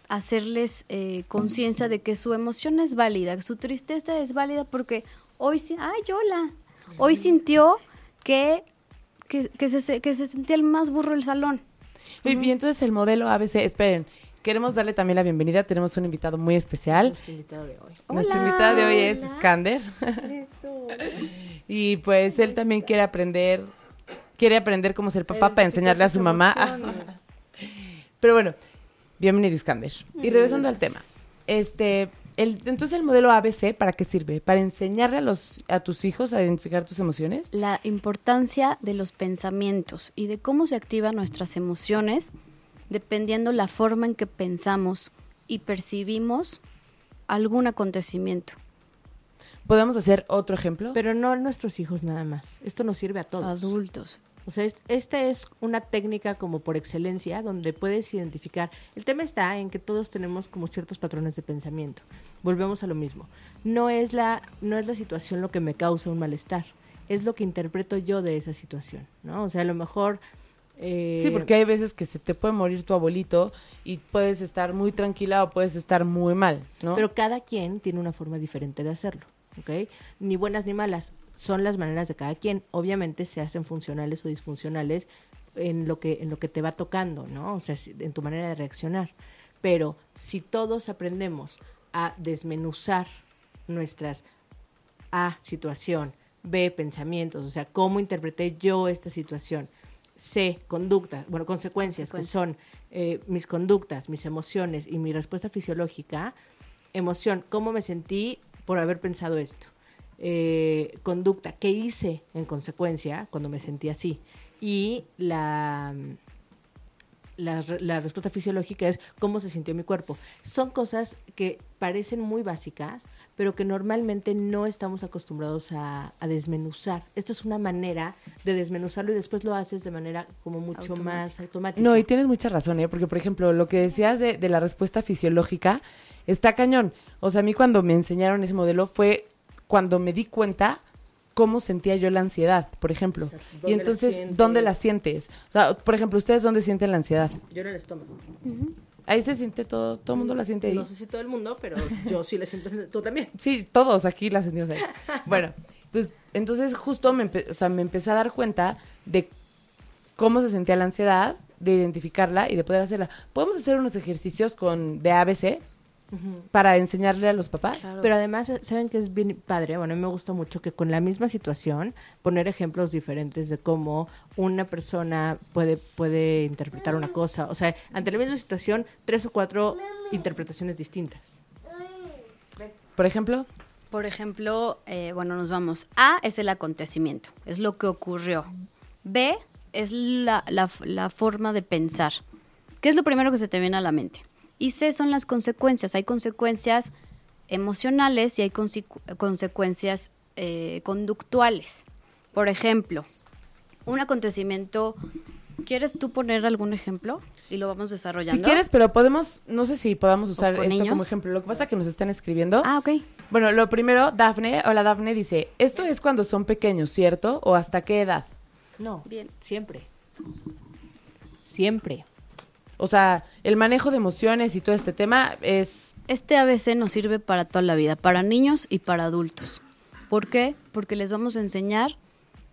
hacerles eh, conciencia de que su emoción es válida, que su tristeza es válida porque hoy, sí- ay, hola, hoy sintió que, que, que se, que se sentía el más burro del salón. Oye, Y entonces el modelo ABC, esperen, queremos darle también la bienvenida. Tenemos un invitado muy especial. Nuestro invitado de hoy. Nuestro Hola, invitado de hoy es hola. Skander. y pues él también quiere aprender, quiere aprender cómo ser papá para enseñarle a su mamá. Pero bueno, bienvenido Skander. Y regresando al tema. Este, el, entonces el modelo ABC, ¿para qué sirve? ¿Para enseñarle a los a tus hijos a identificar tus emociones? La importancia de los pensamientos y de cómo se activan nuestras emociones dependiendo la forma en que pensamos y percibimos algún acontecimiento. ¿Podemos hacer otro ejemplo? Pero no a nuestros hijos nada más. Esto nos sirve a todos. Adultos. O sea, es- esta es una técnica como por excelencia donde puedes identificar. El tema está en que todos tenemos como ciertos patrones de pensamiento. Volvemos a lo mismo. No es la, no es la situación lo que me causa un malestar. Es lo que interpreto yo de esa situación, ¿no? O sea, a lo mejor... eh, Sí, porque hay veces que se te puede morir tu abuelito y puedes estar muy tranquila o puedes estar muy mal, ¿no? Pero cada quien tiene una forma diferente de hacerlo, ¿ok? Ni buenas ni malas, son las maneras de cada quien. Obviamente se hacen funcionales o disfuncionales en lo que en lo que te va tocando, ¿no? O sea, en tu manera de reaccionar. Pero si todos aprendemos a desmenuzar nuestras A, situación, B, pensamientos, o sea, cómo interpreté yo esta situación, C, conducta, bueno, consecuencias, que son eh, mis conductas, mis emociones y mi respuesta fisiológica, emoción, cómo me sentí por haber pensado esto, Eh, conducta, qué hice en consecuencia cuando me sentí así, y la la, la respuesta fisiológica es cómo se sintió mi cuerpo. Son cosas que parecen muy básicas, pero que normalmente no estamos acostumbrados a, a desmenuzar. Esto es una manera de desmenuzarlo y después lo haces de manera como mucho más automática. No, y tienes mucha razón, ¿eh? Porque, por ejemplo, lo que decías de, de la respuesta fisiológica está cañón. O sea, a mí cuando me enseñaron ese modelo fue cuando me di cuenta cómo sentía yo la ansiedad, por ejemplo. Y ¿Dónde la entonces? ¿dónde la sientes? O sea, por ejemplo, ¿ustedes dónde sienten la ansiedad? Yo en el estómago. Ahí se siente todo, todo el mundo la siente ahí. No sé si todo el mundo, pero yo sí la siento. Tú también. Sí, todos aquí la sentimos ahí. Bueno, pues entonces justo me, o sea, me empecé a dar cuenta de cómo se sentía la ansiedad, de identificarla y de poder hacerla. ¿Podemos hacer unos ejercicios con de ABC para enseñarle a los papás? Pero además, ¿saben que es bien padre? Bueno, a mí me gusta mucho que con la misma situación poner ejemplos diferentes de cómo una persona puede, puede interpretar una cosa. O sea, ante la misma situación, tres o cuatro interpretaciones distintas. Por ejemplo, Por ejemplo, eh, bueno, nos vamos. A es el acontecimiento, es lo que ocurrió. B es la, la- la forma de pensar. ¿Qué es lo primero que se te viene a la mente? Y C son las consecuencias. Hay consecuencias emocionales y hay consecu- consecuencias eh, conductuales. Por ejemplo, un acontecimiento. ¿Quieres tú poner algún ejemplo? Y lo vamos desarrollando. si quieres, pero podemos, no sé si podamos usar esto niños? como ejemplo. Lo que pasa es que nos están escribiendo. Ah, ok. Bueno, lo primero, Dafne, hola Dafne, dice, esto es cuando son pequeños, ¿cierto? ¿O hasta qué edad? No, Bien. siempre. Siempre. O sea, el manejo de emociones y todo este tema es Este ABC nos sirve para toda la vida, para niños y para adultos. ¿Por qué? Porque les vamos a enseñar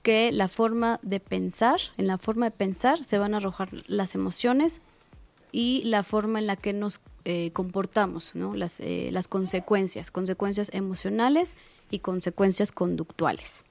que la forma de pensar, en la forma de pensar se van a arrojar las emociones y la forma en la que nos eh, comportamos, ¿no? Las, eh, las consecuencias, consecuencias emocionales y consecuencias conductuales.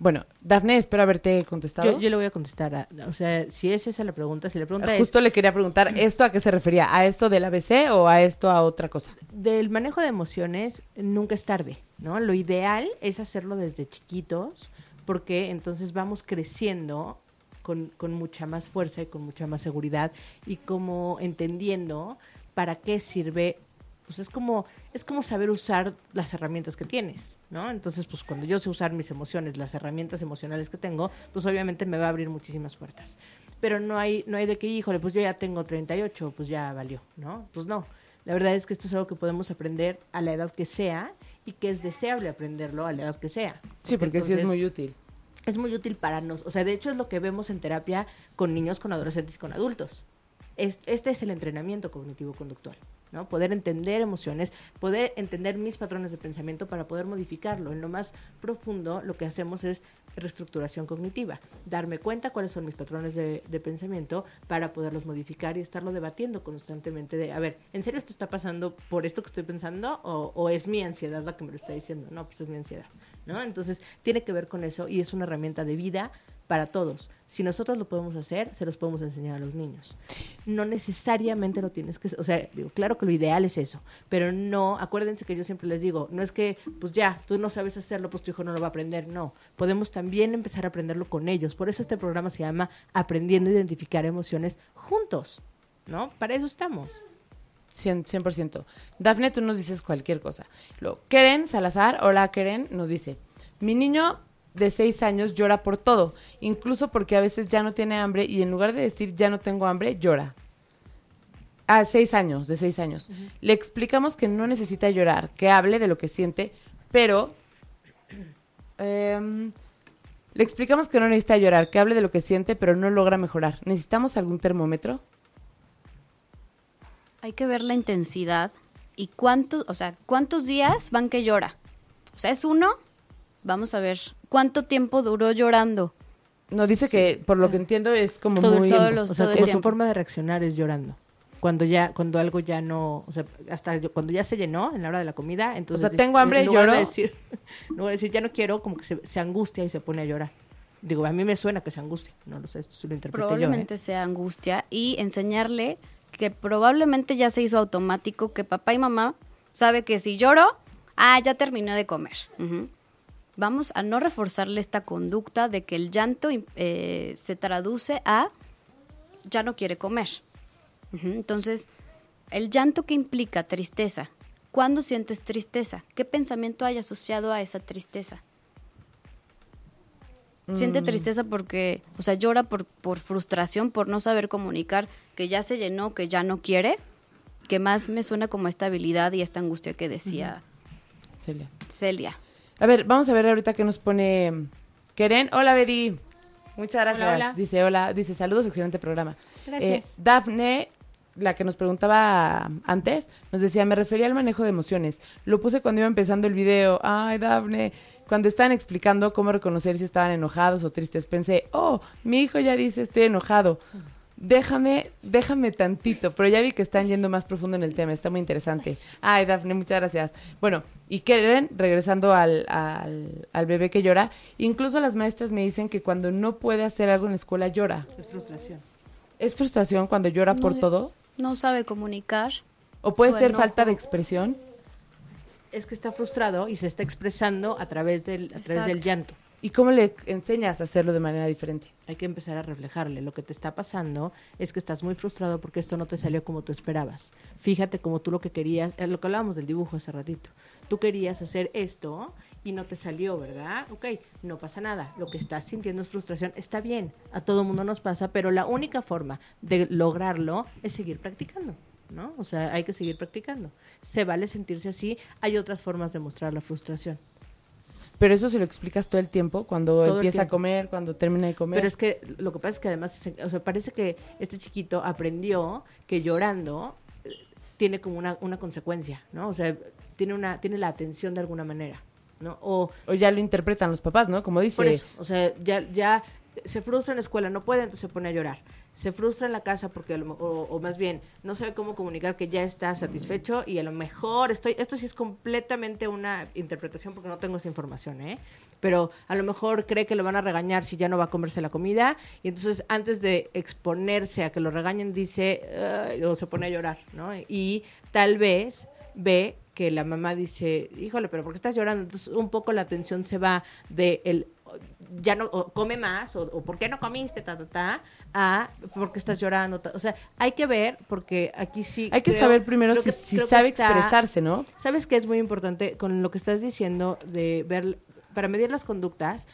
Bueno, Dafne, espero haberte contestado. Yo, yo le voy a contestar. a- o sea, si es esa la pregunta, si la pregunta Justo le quería preguntar, ¿esto a qué se refería? ¿A esto del ABC o a esto a otra cosa? del manejo de emociones, nunca es tarde, ¿no? Lo ideal es hacerlo desde chiquitos, porque entonces vamos creciendo con, con mucha más fuerza y con mucha más seguridad y como entendiendo para qué sirve, pues es como, es como saber usar las herramientas que tienes, ¿no? Entonces, pues cuando yo sé usar mis emociones, las herramientas emocionales que tengo, pues obviamente me va a abrir muchísimas puertas. Pero no hay, no hay de que, híjole, pues yo ya tengo 38, pues ya valió, ¿no? Pues no. La verdad es que esto es algo que podemos aprender a la edad que sea y que es deseable aprenderlo a la edad que sea. Sí, porque sí es muy útil. es muy útil para nosotros. O sea, de hecho es lo que vemos en terapia con niños, con adolescentes y con adultos. Es- este es el entrenamiento cognitivo-conductual. ¿No? Poder entender emociones, poder entender mis patrones de pensamiento para poder modificarlo. En lo más profundo, lo que hacemos es reestructuración cognitiva, darme cuenta cuáles son mis patrones de, pensamiento para poderlos modificar y estarlo debatiendo constantemente de, a ver, ¿en serio esto está pasando por esto que estoy pensando o, o es mi ansiedad la que me lo está diciendo? No, pues es mi ansiedad, ¿no? Entonces, tiene que ver con eso y es una herramienta de vida para todos. Si nosotros lo podemos hacer, se los podemos enseñar a los niños. No necesariamente lo tienes que, o sea, digo, claro que lo ideal es eso, pero no, acuérdense que yo siempre les digo, no es que, pues ya, tú no sabes hacerlo, pues tu hijo no lo va a aprender, no. Podemos también empezar a aprenderlo con ellos. Por eso este programa se llama Aprendiendo a Identificar Emociones Juntos, ¿no? Para eso estamos. 100%. 100%. Dafne, tú nos dices cualquier cosa. Luego, Keren Salazar, hola Keren, nos dice, mi niño de seis años llora por todo, incluso porque a veces ya no tiene hambre y en lugar de decir ya no tengo hambre, llora. A seis años, de seis años. Uh -huh. Le explicamos que no necesita llorar, que hable de lo que siente, pero... Eh, le explicamos que no necesita llorar, que hable de lo que siente, pero no logra mejorar. ¿Necesitamos algún termómetro? Hay que ver la intensidad y cuántos, o sea, cuántos días van que llora. O sea, es uno, vamos a ver, ¿cuánto tiempo duró llorando? No, dice sí. que, por lo que entiendo, es como todo, muy... Todos los, o sea, todo como su forma de reaccionar es llorando. Cuando ya, cuando algo ya no, o sea, hasta yo, cuando ya se llenó en la hora de la comida, entonces... O sea, tengo hambre, no lloro. Voy a decir, no voy a decir, ya no quiero, como que se, se, angustia y se pone a llorar. Digo, a mí me suena que se angustia, no lo sé, esto lo interpreté Probablemente yo, ¿eh? sea angustia y enseñarle que probablemente ya se hizo automático que papá y mamá sabe que si lloro, ah, ya terminó de comer. Uh -huh vamos a no reforzarle esta conducta de que el llanto eh, se traduce a ya no quiere comer. Uh -huh. Entonces, el llanto que implica tristeza, ¿cuándo sientes tristeza? ¿Qué pensamiento hay asociado a esa tristeza? Mm. Siente tristeza porque, o sea, llora por, por frustración, por no saber comunicar que ya se llenó, que ya no quiere, que más me suena como esta habilidad y esta angustia que decía uh -huh. Celia. Celia. A ver, vamos a ver ahorita qué nos pone Keren. Hola, Bedi. Muchas gracias. Hola, hola. Dice, hola, dice, saludos, excelente programa. Gracias. Eh, Dafne, la que nos preguntaba antes, nos decía, me refería al manejo de emociones. Lo puse cuando iba empezando el video. Ay, Dafne. Cuando estaban explicando cómo reconocer si estaban enojados o tristes, pensé, oh, mi hijo ya dice estoy enojado déjame, déjame tantito, pero ya vi que están yendo más profundo en el tema, está muy interesante. Ay, Dafne, muchas gracias. Bueno, y Keren, regresando al, al, al, bebé que llora, incluso las maestras me dicen que cuando no puede hacer algo en la escuela llora. Es frustración. ¿Es frustración cuando llora no, por todo? No sabe comunicar. ¿O puede ser enojo. falta de expresión? Es que está frustrado y se está expresando a través del, a través del llanto. ¿Y cómo le enseñas a hacerlo de manera diferente? Hay que empezar a reflejarle. Lo que te está pasando es que estás muy frustrado porque esto no te salió como tú esperabas. Fíjate como tú lo que querías, eh, lo que hablábamos del dibujo hace ratito. Tú querías hacer esto y no te salió, ¿verdad? Ok, no pasa nada. Lo que estás sintiendo es frustración. Está bien, a todo mundo nos pasa, pero la única forma de lograrlo es seguir practicando. ¿no? O sea, hay que seguir practicando. Se vale sentirse así. Hay otras formas de mostrar la frustración. Pero eso se lo explicas todo el tiempo, cuando todo empieza a comer, cuando termina de comer. Pero es que lo que pasa es que además, o sea, parece que este chiquito aprendió que llorando eh, tiene como una, una consecuencia, ¿no? O sea, tiene, una, tiene la atención de alguna manera, ¿no? O, o ya lo interpretan los papás, ¿no? Como dice. Por eso, o sea, ya, ya se frustra en la escuela, no puede, entonces se pone a llorar se frustra en la casa porque o, o, más bien no sabe cómo comunicar que ya está satisfecho y a lo mejor estoy esto sí es completamente una interpretación porque no tengo esa información eh pero a lo mejor cree que lo van a regañar si ya no va a comerse la comida y entonces antes de exponerse a que lo regañen dice uh, o se pone a llorar no y tal vez ve que la mamá dice híjole pero por qué estás llorando entonces un poco la atención se va de el ya no o come más o, o, por qué no comiste ta ta ta a porque estás llorando ta, o sea hay que ver porque aquí sí hay que creo, saber primero si, que, si sabe está, expresarse no sabes que es muy importante con lo que estás diciendo de ver para medir las conductas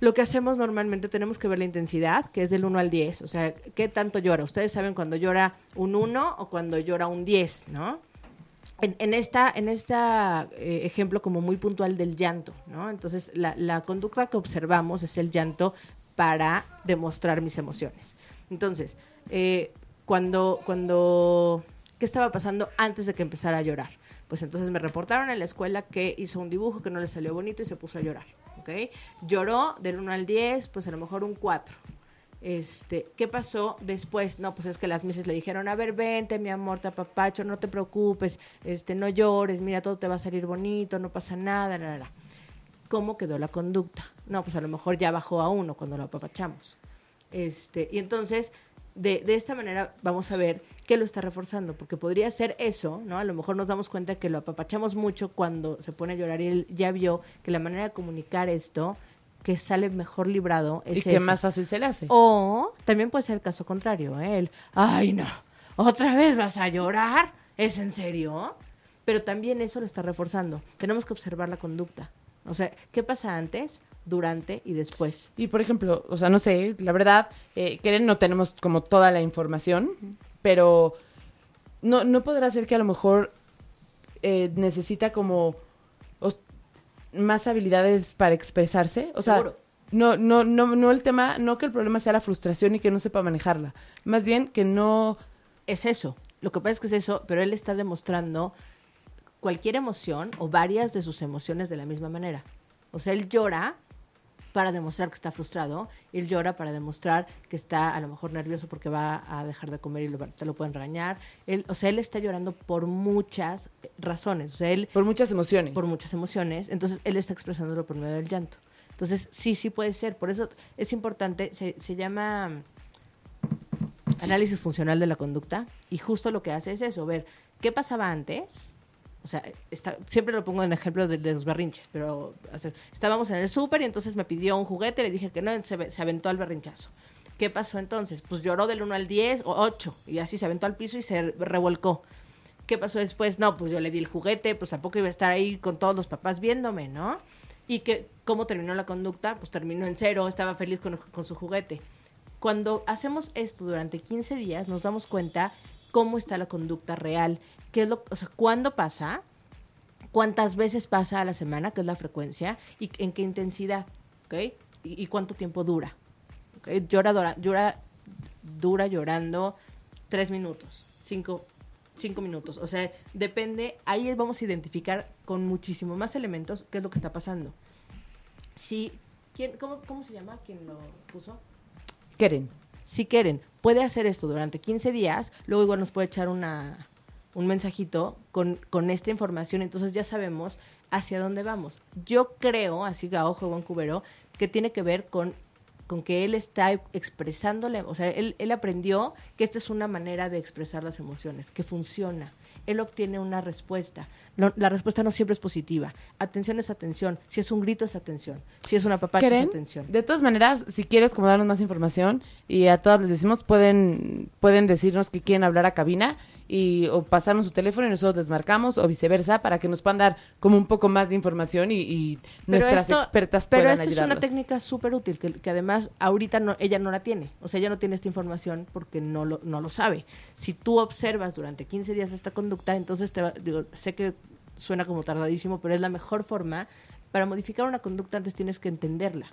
lo que hacemos normalmente tenemos que ver la intensidad, que es del 1 al 10, o sea, qué tanto llora. Ustedes saben cuando llora un 1 o cuando llora un 10, ¿no? En, esta, en esta eh, ejemplo como muy puntual del llanto, ¿no? Entonces, la, la, conducta que observamos es el llanto para demostrar mis emociones. Entonces, eh, cuando, cuando qué estaba pasando antes de que empezara a llorar. Pues entonces me reportaron en la escuela que hizo un dibujo que no le salió bonito y se puso a llorar. ¿ok? Lloró del 1 al 10, pues a lo mejor un 4. Este, ¿qué pasó después? No, pues es que las mises le dijeron, a ver, vente, mi amor, te apapacho, no te preocupes, este, no llores, mira, todo te va a salir bonito, no pasa nada, la, la. ¿Cómo quedó la conducta? No, pues a lo mejor ya bajó a uno cuando lo apapachamos. Este, y entonces, de, de esta manera vamos a ver qué lo está reforzando, porque podría ser eso, ¿no? A lo mejor nos damos cuenta que lo apapachamos mucho cuando se pone a llorar y él ya vio que la manera de comunicar esto, que sale mejor librado, es Y que más fácil se le hace. O también puede ser el caso contrario, ¿eh? El, ay no, otra vez vas a llorar, ¿es en serio? Pero también eso lo está reforzando. Tenemos que observar la conducta. O sea, ¿qué pasa antes, durante y después? Y por ejemplo, o sea, no sé, la verdad, eh, que no tenemos como toda la información, pero no, no podrá ser que a lo mejor eh, necesita como más habilidades para expresarse. O sea, Seguro. no, no, no, no el tema, no que el problema sea la frustración y que no sepa manejarla. Más bien que no. Es eso. Lo que pasa es que es eso, pero él está demostrando cualquier emoción o varias de sus emociones de la misma manera. O sea, él llora para demostrar que está frustrado, él llora para demostrar que está a lo mejor nervioso porque va a dejar de comer y lo- te lo pueden regañar. Él, o sea, él está llorando por muchas razones. O sea, él Por muchas emociones. por muchas emociones, entonces él está expresándolo por medio del llanto. Entonces, sí, sí puede ser. Por eso es importante, se, se llama análisis funcional de la conducta y justo lo que hace es eso, ver qué pasaba antes. O sea, siempre lo pongo en ejemplo de, los berrinches, pero estábamos en el súper y entonces me pidió un juguete, le dije que no, se, ve- se aventó al berrinchazo. ¿Qué pasó entonces? Pues lloró del 1 al 10 o 8 y así se aventó al piso y se revolcó. ¿Qué pasó después? No, pues yo le di el juguete, pues tampoco iba a estar ahí con todos los papás viéndome, ¿no? Y que, ¿cómo terminó la conducta? Pues terminó en cero, estaba feliz con, con su juguete. Cuando hacemos esto durante 15 días, nos damos cuenta cómo está la conducta real, qué es lo, o sea, cuándo pasa, cuántas veces pasa a la semana, que es la frecuencia, y en qué intensidad, ¿ok? Y, y cuánto tiempo dura. ¿ok? Llora, dura, llora, dura llorando tres minutos, cinco, cinco minutos. O sea, depende, ahí vamos a identificar con muchísimo más elementos qué es lo que está pasando. Si, ¿quién, cómo, ¿Cómo se llama quien lo puso? Keren. si quieren, puede hacer esto durante 15 días, luego igual nos puede echar una, un mensajito con, con esta información, entonces ya sabemos hacia dónde vamos. Yo creo, así que a ojo buen cubero, que tiene que ver con, con que él está expresándole, o sea, él, él aprendió que esta es una manera de expresar las emociones, que funciona. Él obtiene una respuesta. No, la respuesta no siempre es positiva. Atención es atención. Si es un grito es atención. Si es una papacha es atención. De todas maneras, si quieres como darnos más información y a todas les decimos, pueden, pueden decirnos que quieren hablar a cabina y o pasarnos su teléfono y nosotros les marcamos o viceversa para que nos puedan dar como un poco más de información y, y Pero nuestras esto- expertas Pero puedan esto es una técnica súper útil, que, que además ahorita no, ella no la tiene. O sea, ella no tiene esta información porque no lo, no lo sabe. Si tú observas durante 15 días esta conducta, entonces te va- digo, sé que suena como tardadísimo, pero es la mejor forma. Para modificar una conducta antes tienes que entenderla.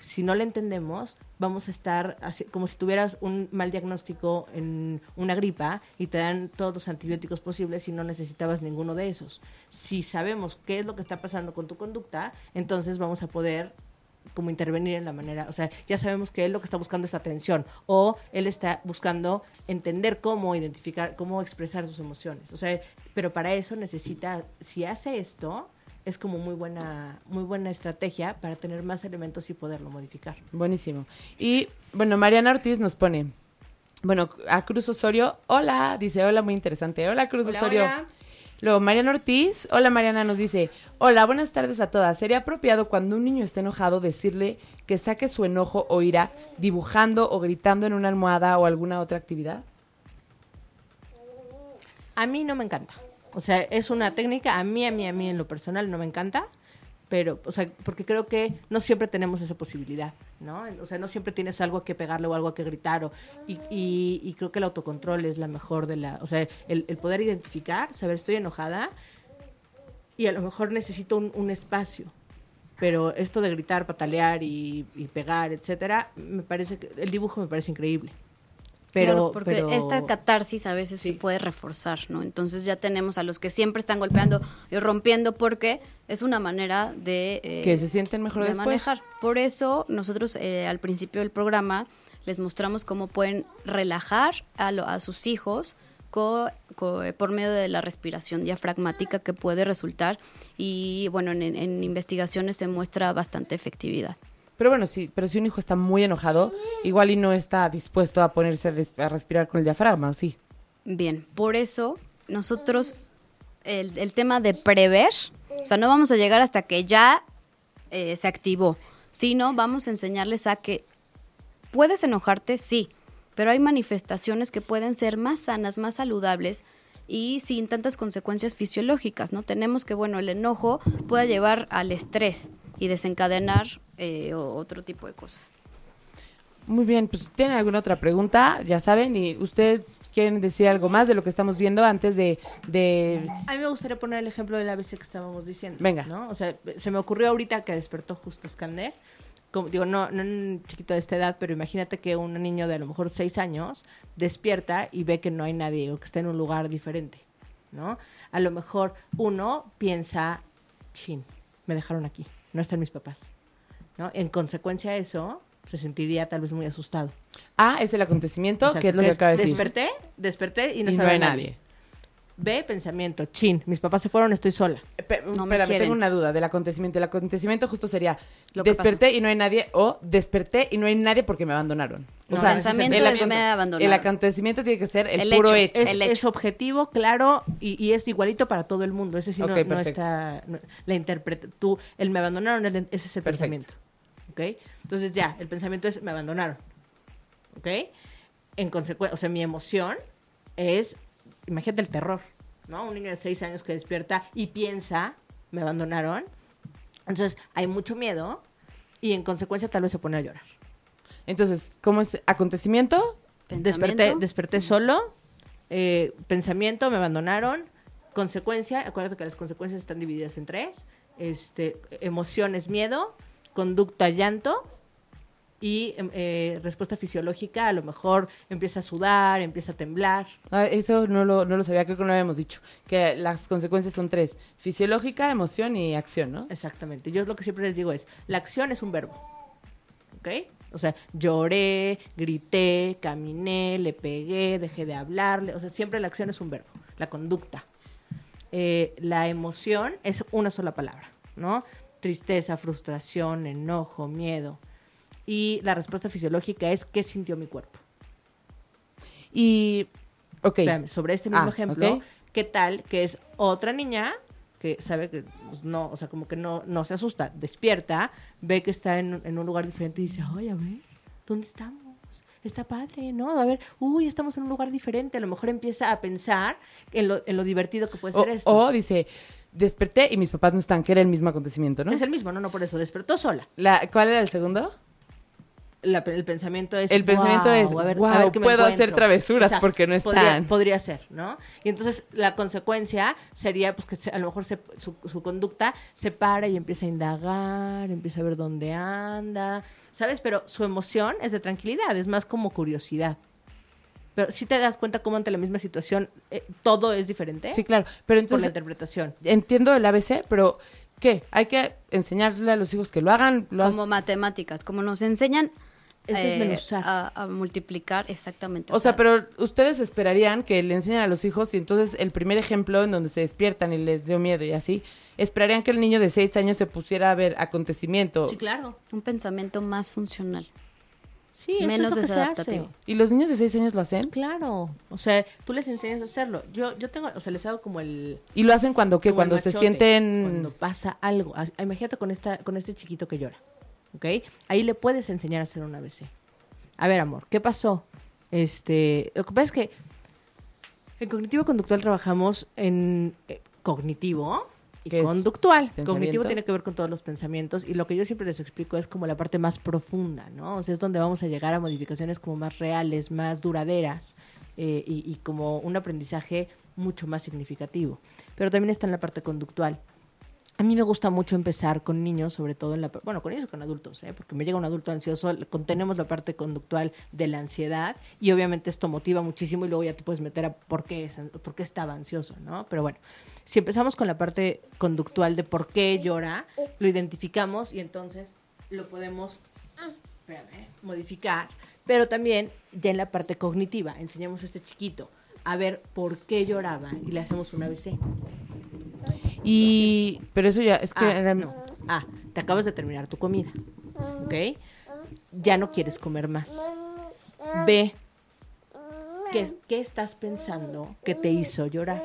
Si no la entendemos, vamos a estar así- como si tuvieras un mal diagnóstico en una gripa y te dan todos los antibióticos posibles y no necesitabas ninguno de esos. Si sabemos qué es lo que está pasando con tu conducta, entonces vamos a poder como intervenir en la manera, o sea, ya sabemos que él lo que está buscando es atención o él está buscando entender cómo identificar, cómo expresar sus emociones. O sea, pero para eso necesita, si hace esto, es como muy buena, muy buena estrategia para tener más elementos y poderlo modificar. Buenísimo. Y bueno, Mariana Ortiz nos pone, bueno, a Cruz Osorio, hola, dice, hola, muy interesante. Hola, Cruz Hola, Osorio. hola. Luego, Mariana Ortiz, hola Mariana, nos dice, hola, buenas tardes a todas. ¿Sería apropiado cuando un niño está enojado decirle que saque su enojo o ira dibujando o gritando en una almohada o alguna otra actividad? A mí no me encanta. O sea, es una técnica, a mí, a mí, a mí en lo personal no me encanta, pero, o sea, porque creo que no siempre tenemos esa posibilidad, ¿no? O sea, no siempre tienes algo que pegarle o algo que gritar, o, y, y, y creo que el autocontrol es la mejor de la, o sea, el, poder identificar, saber estoy enojada y a lo mejor necesito un, un espacio, pero esto de gritar, patalear y, y pegar, etcétera, me parece que el dibujo me parece increíble. Pero, Claro, porque pero- esta catarsis a veces Sí. se puede reforzar, ¿no? Entonces ya tenemos a los que siempre están golpeando y rompiendo porque es una manera de... eh, Que se sienten mejor de después. manejar. Por eso nosotros eh, al principio del programa les mostramos cómo pueden relajar a, lo- a sus hijos co- co- eh, por medio de la respiración diafragmática que puede resultar y bueno, en, en investigaciones se muestra bastante efectividad. Pero bueno, sí, pero si un hijo está muy enojado, igual y no está dispuesto a ponerse a, respirar con el diafragma, ¿o sí? Bien, por eso nosotros el, el tema de prever, o sea, no vamos a llegar hasta que ya eh, se activó, sino vamos a enseñarles a que puedes enojarte, sí, pero hay manifestaciones que pueden ser más sanas, más saludables y sin tantas consecuencias fisiológicas, ¿no? Tenemos que, bueno, el enojo pueda llevar al estrés y desencadenar eh, o- otro tipo de cosas. Muy bien, pues tienen alguna otra pregunta, ya saben, y ustedes quieren decir algo más de lo que estamos viendo antes de... de... A mí me gustaría poner el ejemplo del ABC que estábamos diciendo. Venga. ¿no? O sea, se me ocurrió ahorita que despertó justo Scander. Como, digo, no, no un chiquito de esta edad, pero imagínate que un niño de a lo mejor seis años despierta y ve que no hay nadie o que está en un lugar diferente, ¿no? A lo mejor uno piensa, chin, me dejaron aquí, no están mis papás, ¿no? En consecuencia de eso, se sentiría tal vez muy asustado. A es el acontecimiento, que es lo que acaba de decir. Desperté, desperté y no y no hay nadie. nadie. B, pensamiento, chin, mis papás se fueron, estoy sola. Pe- No me espérame, tengo una duda del acontecimiento. El acontecimiento justo sería Lo desperté y no hay nadie o desperté y no hay nadie porque me abandonaron. O No, sea, pensamiento el es me abandonaron. El acontecimiento tiene que ser el, El puro hecho. hecho. Es, El es hecho. objetivo, claro, y, y es igualito para todo el mundo. Ese sí no- no, está. no- la interpreta. Tú, el me abandonaron, el- ese es el Perfecto. pensamiento. ¿Ok? Entonces ya, el pensamiento es me abandonaron. ¿Ok? En consecuencia, o sea, mi emoción es. Imagínate el terror, ¿no? Un niño de seis años que despierta y piensa, me abandonaron. Entonces hay mucho miedo y en consecuencia tal vez se pone a llorar. Entonces, ¿cómo es acontecimiento? Desperté, desperté solo, eh, pensamiento, me abandonaron, consecuencia, acuérdate que las consecuencias están divididas en tres, este, emociones, miedo, conducta, llanto y eh, respuesta fisiológica, a lo mejor empieza a sudar, empieza a temblar. Ah, eso no lo, no lo sabía, creo que no lo habíamos dicho. Que las consecuencias son tres: fisiológica, emoción y acción, ¿no? Exactamente. Yo lo que siempre les digo es, la acción es un verbo. ¿Ok? O sea, lloré, grité, caminé, le pegué, dejé de hablarle. O sea, siempre la acción es un verbo, la conducta. Eh, la emoción es una sola palabra, ¿no? Tristeza, frustración, enojo, miedo. Y la respuesta fisiológica es qué sintió mi cuerpo. Y, ok. Espérame, sobre este mismo Ah, ejemplo. ¿qué tal que es otra niña que sabe que pues, no, o sea, como que no, no se asusta, despierta, ve que está en, en un lugar diferente y dice, ay, a ver, ¿dónde estamos? Está padre, ¿no? A ver, uy, estamos en un lugar diferente. A lo mejor empieza a pensar en lo, en lo divertido que puede O, ser esto. o dice, desperté y mis papás no están, que era el mismo acontecimiento, ¿no? Es el mismo, no, no por eso, despertó sola. La, ¿Cuál era el segundo? La- el pensamiento es El pensamiento "Guau, es, a ver, "Guau, a ver qué me puedo hacer encuentro". travesuras porque no podría, están. podría ser no y entonces la consecuencia sería pues que se- a lo mejor se- su, su conducta se para y empieza a indagar empieza a ver dónde anda sabes pero su emoción es de tranquilidad es más como curiosidad pero si te das cuenta cómo ante la misma situación eh, todo es diferente Sí, claro. Pero por la entonces, interpretación entiendo el ABC, pero ¿qué? Hay que enseñarle a los hijos que lo hagan. Lo como matemáticas, como nos enseñan Es eh, desmenuzar. a, a multiplicar exactamente. O sea, pero ustedes esperarían que le enseñen a los hijos y entonces el primer ejemplo en donde se despiertan y les dio miedo y así, esperarían que el niño de seis años se pusiera a ver acontecimiento. sí claro un pensamiento más funcional. sí eso Menos es lo que se desadaptativo. hace. ¿Y los niños de seis años lo hacen? Claro, o sea, tú les enseñas a hacerlo. Yo, yo tengo, o sea, les hago como el, ¿Y lo hacen cuando qué? Cuando se sienten... cuando pasa algo. Ah, Imagínate con esta, con este chiquito que llora, ¿ok? Ahí le puedes enseñar a hacer un ABC. A ver, amor, ¿qué pasó? Este, lo que pasa es que en cognitivo conductual trabajamos en eh, cognitivo y conductual. Cognitivo tiene que ver con todos los pensamientos y lo que yo siempre les explico es como la parte más profunda, ¿no? O sea, es donde vamos a llegar a modificaciones como más reales, más duraderas eh, y, y como un aprendizaje mucho más significativo. Pero también está en la parte conductual. A mí me gusta mucho empezar con niños, sobre todo en la... Bueno, con niños y con adultos, ¿eh? porque me llega un adulto ansioso, contenemos la parte conductual de la ansiedad y obviamente esto motiva muchísimo y luego ya te puedes meter a por qué, es, por qué estaba ansioso, ¿no? Pero bueno, si empezamos con la parte conductual de por qué llora, lo identificamos y entonces lo podemos modificar, pero también ya en la parte cognitiva, enseñamos a este chiquito a ver por qué lloraba y le hacemos un ABC. Y, pero eso ya, es que... Ah, era- no. Ah, te acabas de terminar tu comida. ¿Ok? Ya no quieres comer más. Ve. ¿Qué, qué estás pensando que te hizo llorar?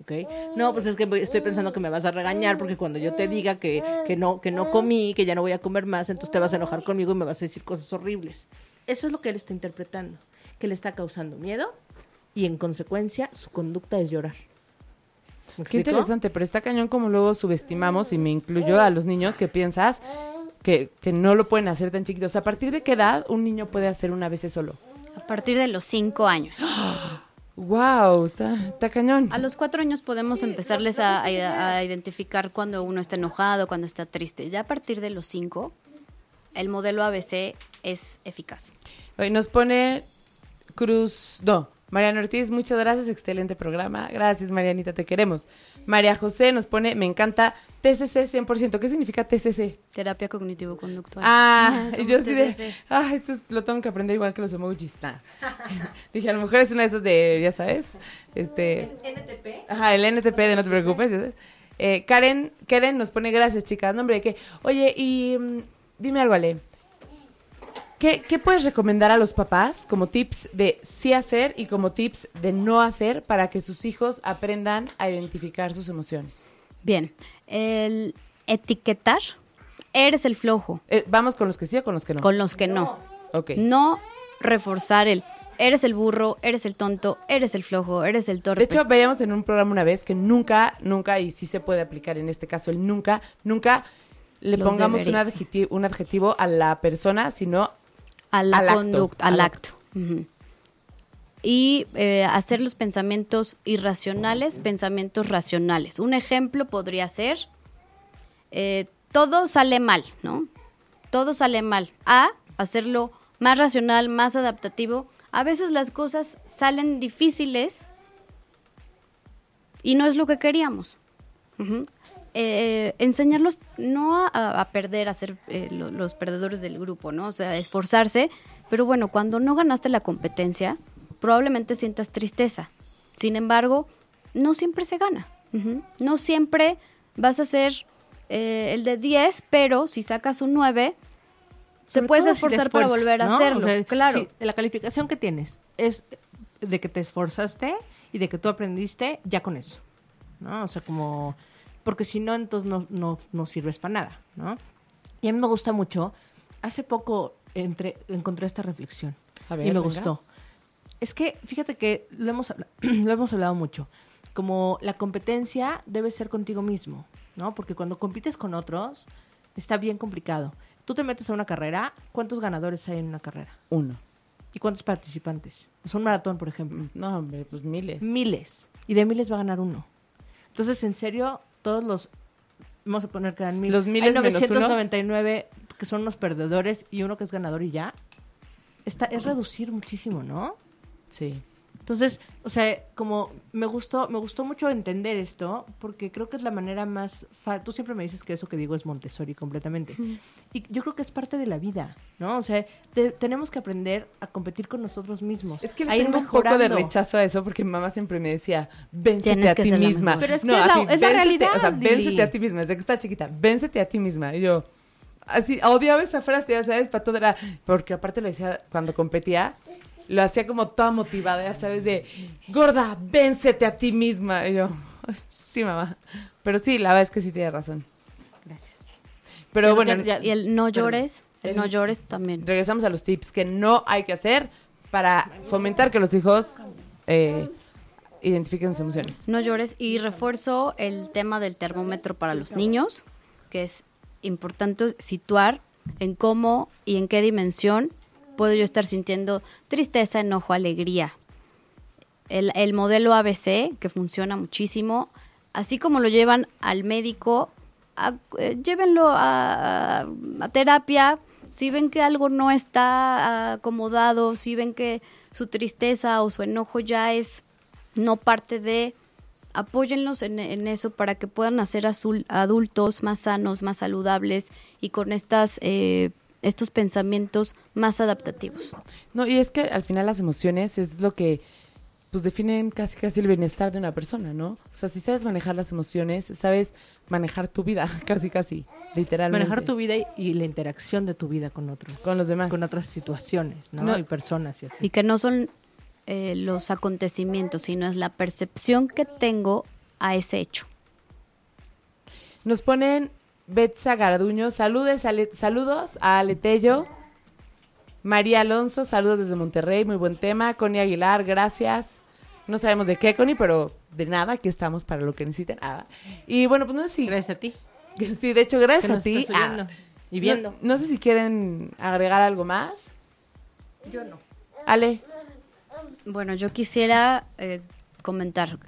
¿Ok? No, pues es que estoy pensando que me vas a regañar porque cuando yo te diga que, que no, que no comí, que ya no voy a comer más, entonces te vas a enojar conmigo y me vas a decir cosas horribles. Eso es lo que él está interpretando, que le está causando miedo y en consecuencia su conducta es llorar. ¿Me Qué interesante, pero está cañón como luego subestimamos, y me incluyo a los niños que piensas que, que no lo pueden hacer tan chiquitos. ¿A partir de qué edad un niño puede hacer una vez solo? A partir de los cinco años. ¡Wow! Está, está cañón. A los cuatro años podemos empezarles a, a- a identificar cuando uno está enojado, cuando está triste. Ya a partir de los cinco, el modelo ABC es eficaz. Hoy nos pone Cruz, no, Mariana Ortiz, muchas gracias, excelente programa. Gracias, Marianita, te queremos. María José nos pone, me encanta TCC 100%. ¿Qué significa TCC? Terapia cognitivo-conductual. Ah, y somos yo sí de, ah, esto es- lo tengo que aprender igual que los emojis. Nah. Dije, a lo mejor es una de esas de, ya sabes, este... NTP. Ajá, el NTP de no te preocupes. ya sabes. Eh, Karen, Karen nos pone gracias, chicas. No, hombre, que, oye, y mm, dime algo, Ale. ¿Qué, ¿Qué puedes recomendar a los papás como tips de sí hacer y como tips de no hacer para que sus hijos aprendan a identificar sus emociones? Bien, el etiquetar, eres el flojo, Eh, ¿Vamos con los que sí o con los que no? con los que no. Ok. No reforzar el, eres el burro, eres el tonto, eres el flojo, eres el torpe. De hecho, veíamos en un programa una vez que nunca, nunca, y sí se puede aplicar en este caso el nunca, nunca le Los pongamos un adjetivo, un adjetivo a la persona, sino a la al acto, conducta, al al acto. acto. Y eh, hacer los pensamientos irracionales, pensamientos racionales. Un ejemplo podría ser, eh, todo sale mal, ¿no? Todo sale mal. A, hacerlo más racional, más adaptativo. A veces las cosas salen difíciles y no es lo que queríamos. Eh, enseñarlos no a, a perder, a ser eh, lo- los perdedores del grupo, ¿no? O sea, esforzarse, pero bueno, cuando no ganaste la competencia, probablemente sientas tristeza. Sin embargo, no siempre se gana. No siempre vas a ser eh, el de 10, pero si sacas un 9, te puedes todo si te esforzar para volver a hacerlo. O sea, claro. si la calificación que tienes es de que te esforzaste y de que tú aprendiste, ya con eso. ¿No? O sea, como. Porque si no, entonces no, no, no sirves para nada, ¿no? Y a mí me gusta mucho. Hace poco entre, encontré esta reflexión. A ver, y me venga. gustó. Es que, fíjate que lo hemos, lo hemos hablado mucho. Como la competencia debe ser contigo mismo, ¿no? Porque cuando compites con otros, está bien complicado. Tú te metes a una carrera, ¿cuántos ganadores hay en una carrera? uno. ¿Y cuántos participantes? Es un maratón, por ejemplo. No, hombre, pues miles. Miles. Y de miles va a ganar uno. Entonces, en serio, todos los... Vamos a poner que eran mil. Los miles Hay menos uno. 999 que son unos perdedores y uno que es ganador y ya. Está, es reducir muchísimo, ¿no? Sí. Entonces, o sea, como me gustó, me gustó mucho entender esto, porque creo que es la manera más fa- Tú siempre me dices que eso que digo es Montessori completamente. Y yo creo que es parte de la vida, ¿no? O sea, te- tenemos que aprender a competir con nosotros mismos. Es que le tengo un poco de rechazo a eso porque mi mamá siempre me decía, vénsete Tienes a ti misma. Pero es que es la- es la vénsete- realidad, O sea, Lili. vénsete a ti misma. Desde que está chiquita, vénsete a ti misma. Y yo, así, odiaba esa frase, ya sabes, para todo era... Porque aparte lo decía cuando competía, lo hacía como toda motivada, ya sabes, de, gorda, vénsete a ti misma. Y yo, "Ay, sí, mamá. Pero sí, la verdad es que sí tiene razón. Gracias. Pero Ya- bueno, ya- ya- Y el no llores, el El- no llores también. regresamos a los tips que no hay que hacer para fomentar que los hijos eh, identifiquen sus emociones. No llores. Y refuerzo el tema del termómetro para los niños, que es importante situar en cómo y en qué dimensión puedo yo estar sintiendo tristeza, enojo, alegría. El, el modelo ABC, que funciona muchísimo, así como lo llevan al médico eh, llévenlo a, terapia. Si ven que algo no está acomodado, si ven que su tristeza o su enojo ya es no parte de, apóyenlos en, en eso para que puedan hacer azul- adultos más sanos, más saludables y con estas eh, estos pensamientos más adaptativos. No, y es que al final las emociones es lo que pues definen casi casi el bienestar de una persona, ¿no? O sea, si sabes manejar las emociones, sabes manejar tu vida, casi casi, literalmente. Manejar tu vida y, y la interacción de tu vida con otros. Con los demás. Con otras situaciones, ¿no? No. Y personas y así. Y que no son eh, los acontecimientos, sino es la percepción que tengo a ese hecho. Nos ponen Betsa Garduño, saludes, Ale- saludos a Aletello. María Alonso, saludos desde Monterrey, muy buen tema. Connie Aguilar, gracias. No sabemos de qué, Connie, pero de nada, aquí estamos para lo que necesiten. Ah, Y bueno, pues no sé si... Gracias a ti. Sí, de hecho, que gracias a ti. Ah, y viendo. No, no sé si quieren agregar algo más. Yo no. Ale. Bueno, yo quisiera eh, comentar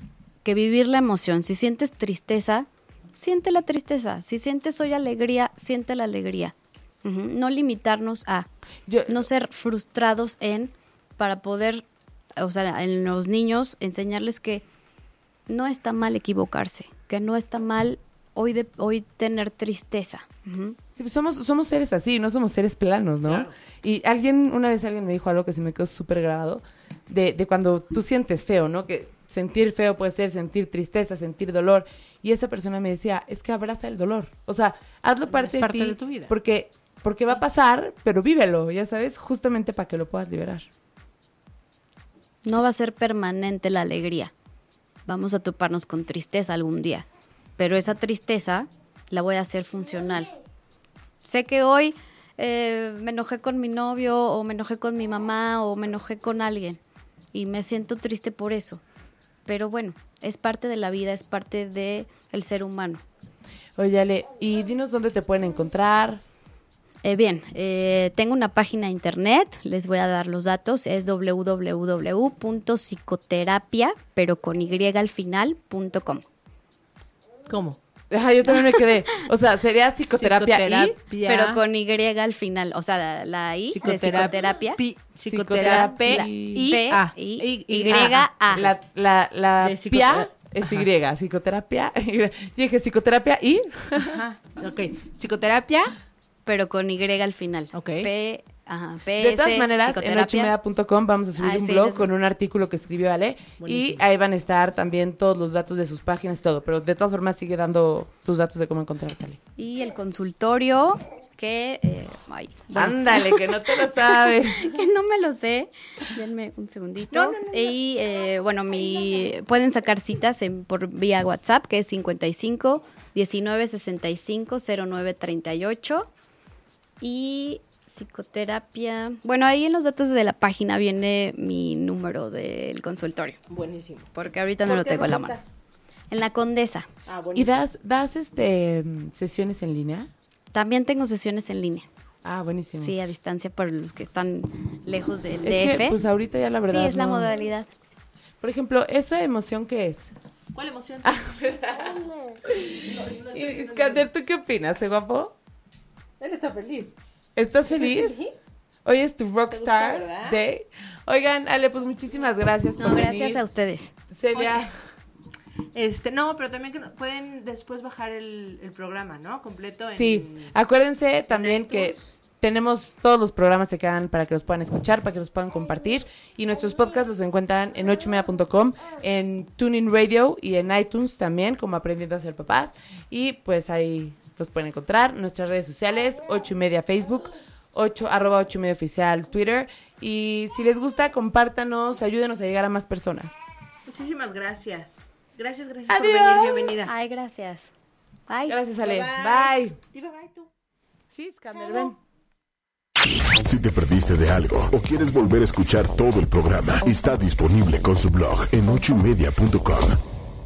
que vivir la emoción, si sientes tristeza, siente la tristeza. Si sientes hoy alegría, siente la alegría. No limitarnos a, Yo, no ser frustrados en, para poder, o sea, en los niños, enseñarles que no está mal equivocarse, que no está mal hoy, de, hoy tener tristeza. Sí, pues somos, somos seres así, no somos seres planos, ¿no? Y alguien, una vez alguien me dijo algo que se me quedó súper grabado, de, de cuando tú sientes feo, ¿no? Que sentir feo puede ser sentir tristeza, sentir dolor. Y esa persona me decía, es que abraza el dolor. O sea, hazlo parte, parte de ti. de tu vida. Porque, porque va a pasar, pero vívelo, ya sabes, justamente para que lo puedas liberar. No va a ser permanente la alegría. Vamos a toparnos con tristeza algún día. Pero esa tristeza la voy a hacer funcional. Sé que hoy eh, me enojé con mi novio o me enojé con mi mamá o me enojé con alguien y me siento triste por eso. Pero bueno, es parte de la vida, es parte del el ser humano. Oye, Ale, y dinos dónde te pueden encontrar. Eh, bien, eh, tengo una página de internet, les voy a dar los datos, es www.psicoterapia, pero con y al final, punto com. ¿Cómo? Ajá, yo también me quedé. O sea, sería psicoterapia, Psicoterapia. Pero con Y al final, o sea, la, la I de psicoterapia. Pi- Psicoterapia. Psicoterapia. P, A. I, Y- Y, A. La, la, la De pia es Y, psicoterapia. Yo dije psicoterapia y Ajá. Ok. Psicoterapia. Pero con Y al final. Ok. P, ajá, P, De todas maneras, en ochoymedia.com vamos a subir Ah, un sí, blog con un artículo que escribió Ale y ahí van a estar también todos los datos de sus páginas todo, pero de todas formas sigue dando tus datos de cómo encontrarte, Ale. Y el consultorio, que. eh, ay, bueno, Ándale, que no te lo sabes. que no me lo sé. Denme un segundito. Y eh, bueno, mi pueden sacar citas en, por vía WhatsApp, que es 55 19 65 09 38. Y psicoterapia. Bueno, ahí en los datos de la página viene mi número del consultorio, Buenísimo. porque ahorita no lo tengo a la mano. En la Condesa. Ah, ¿Y buenísimo. das, das este sesiones en línea? También tengo sesiones en línea. Ah, buenísimo. Sí, a distancia para los que están lejos del es DF. que pues ahorita ya la verdad sí, es la no. modalidad. Por ejemplo, esa emoción que es. ¿Cuál emoción? Y, Iskander, ¿tú qué opinas, eh, guapo? Él está feliz. ¿Estás feliz? Hoy es tu Rockstar ¿verdad? Day. Oigan, Ale, pues muchísimas gracias por No, gracias venir. a ustedes. Celia, Este, no, pero también que pueden después bajar el, el programa, ¿no? Completo en... sí, acuérdense también que tenemos todos los programas se quedan para que los puedan escuchar, para que los puedan compartir. Y nuestros podcasts los encuentran en ochomedia.com, en TuneIn Radio y en iTunes también, como Aprendiendo a ser papás. Y pues ahí los pueden encontrar. Nuestras redes sociales, ocho y media Facebook, 8, arroba ocho y media oficial Twitter. Y si les gusta, compártanos, ayúdenos a llegar a más personas. Muchísimas gracias. Gracias, gracias Adiós. por venir. Bienvenida. Ay, gracias. Bye. Gracias, Ale. Bye. Bye. Diva, bye, tú. Sí, Scander, ven. Si te perdiste de algo o quieres volver a escuchar todo el programa, está disponible con su blog en ochoymedia.com.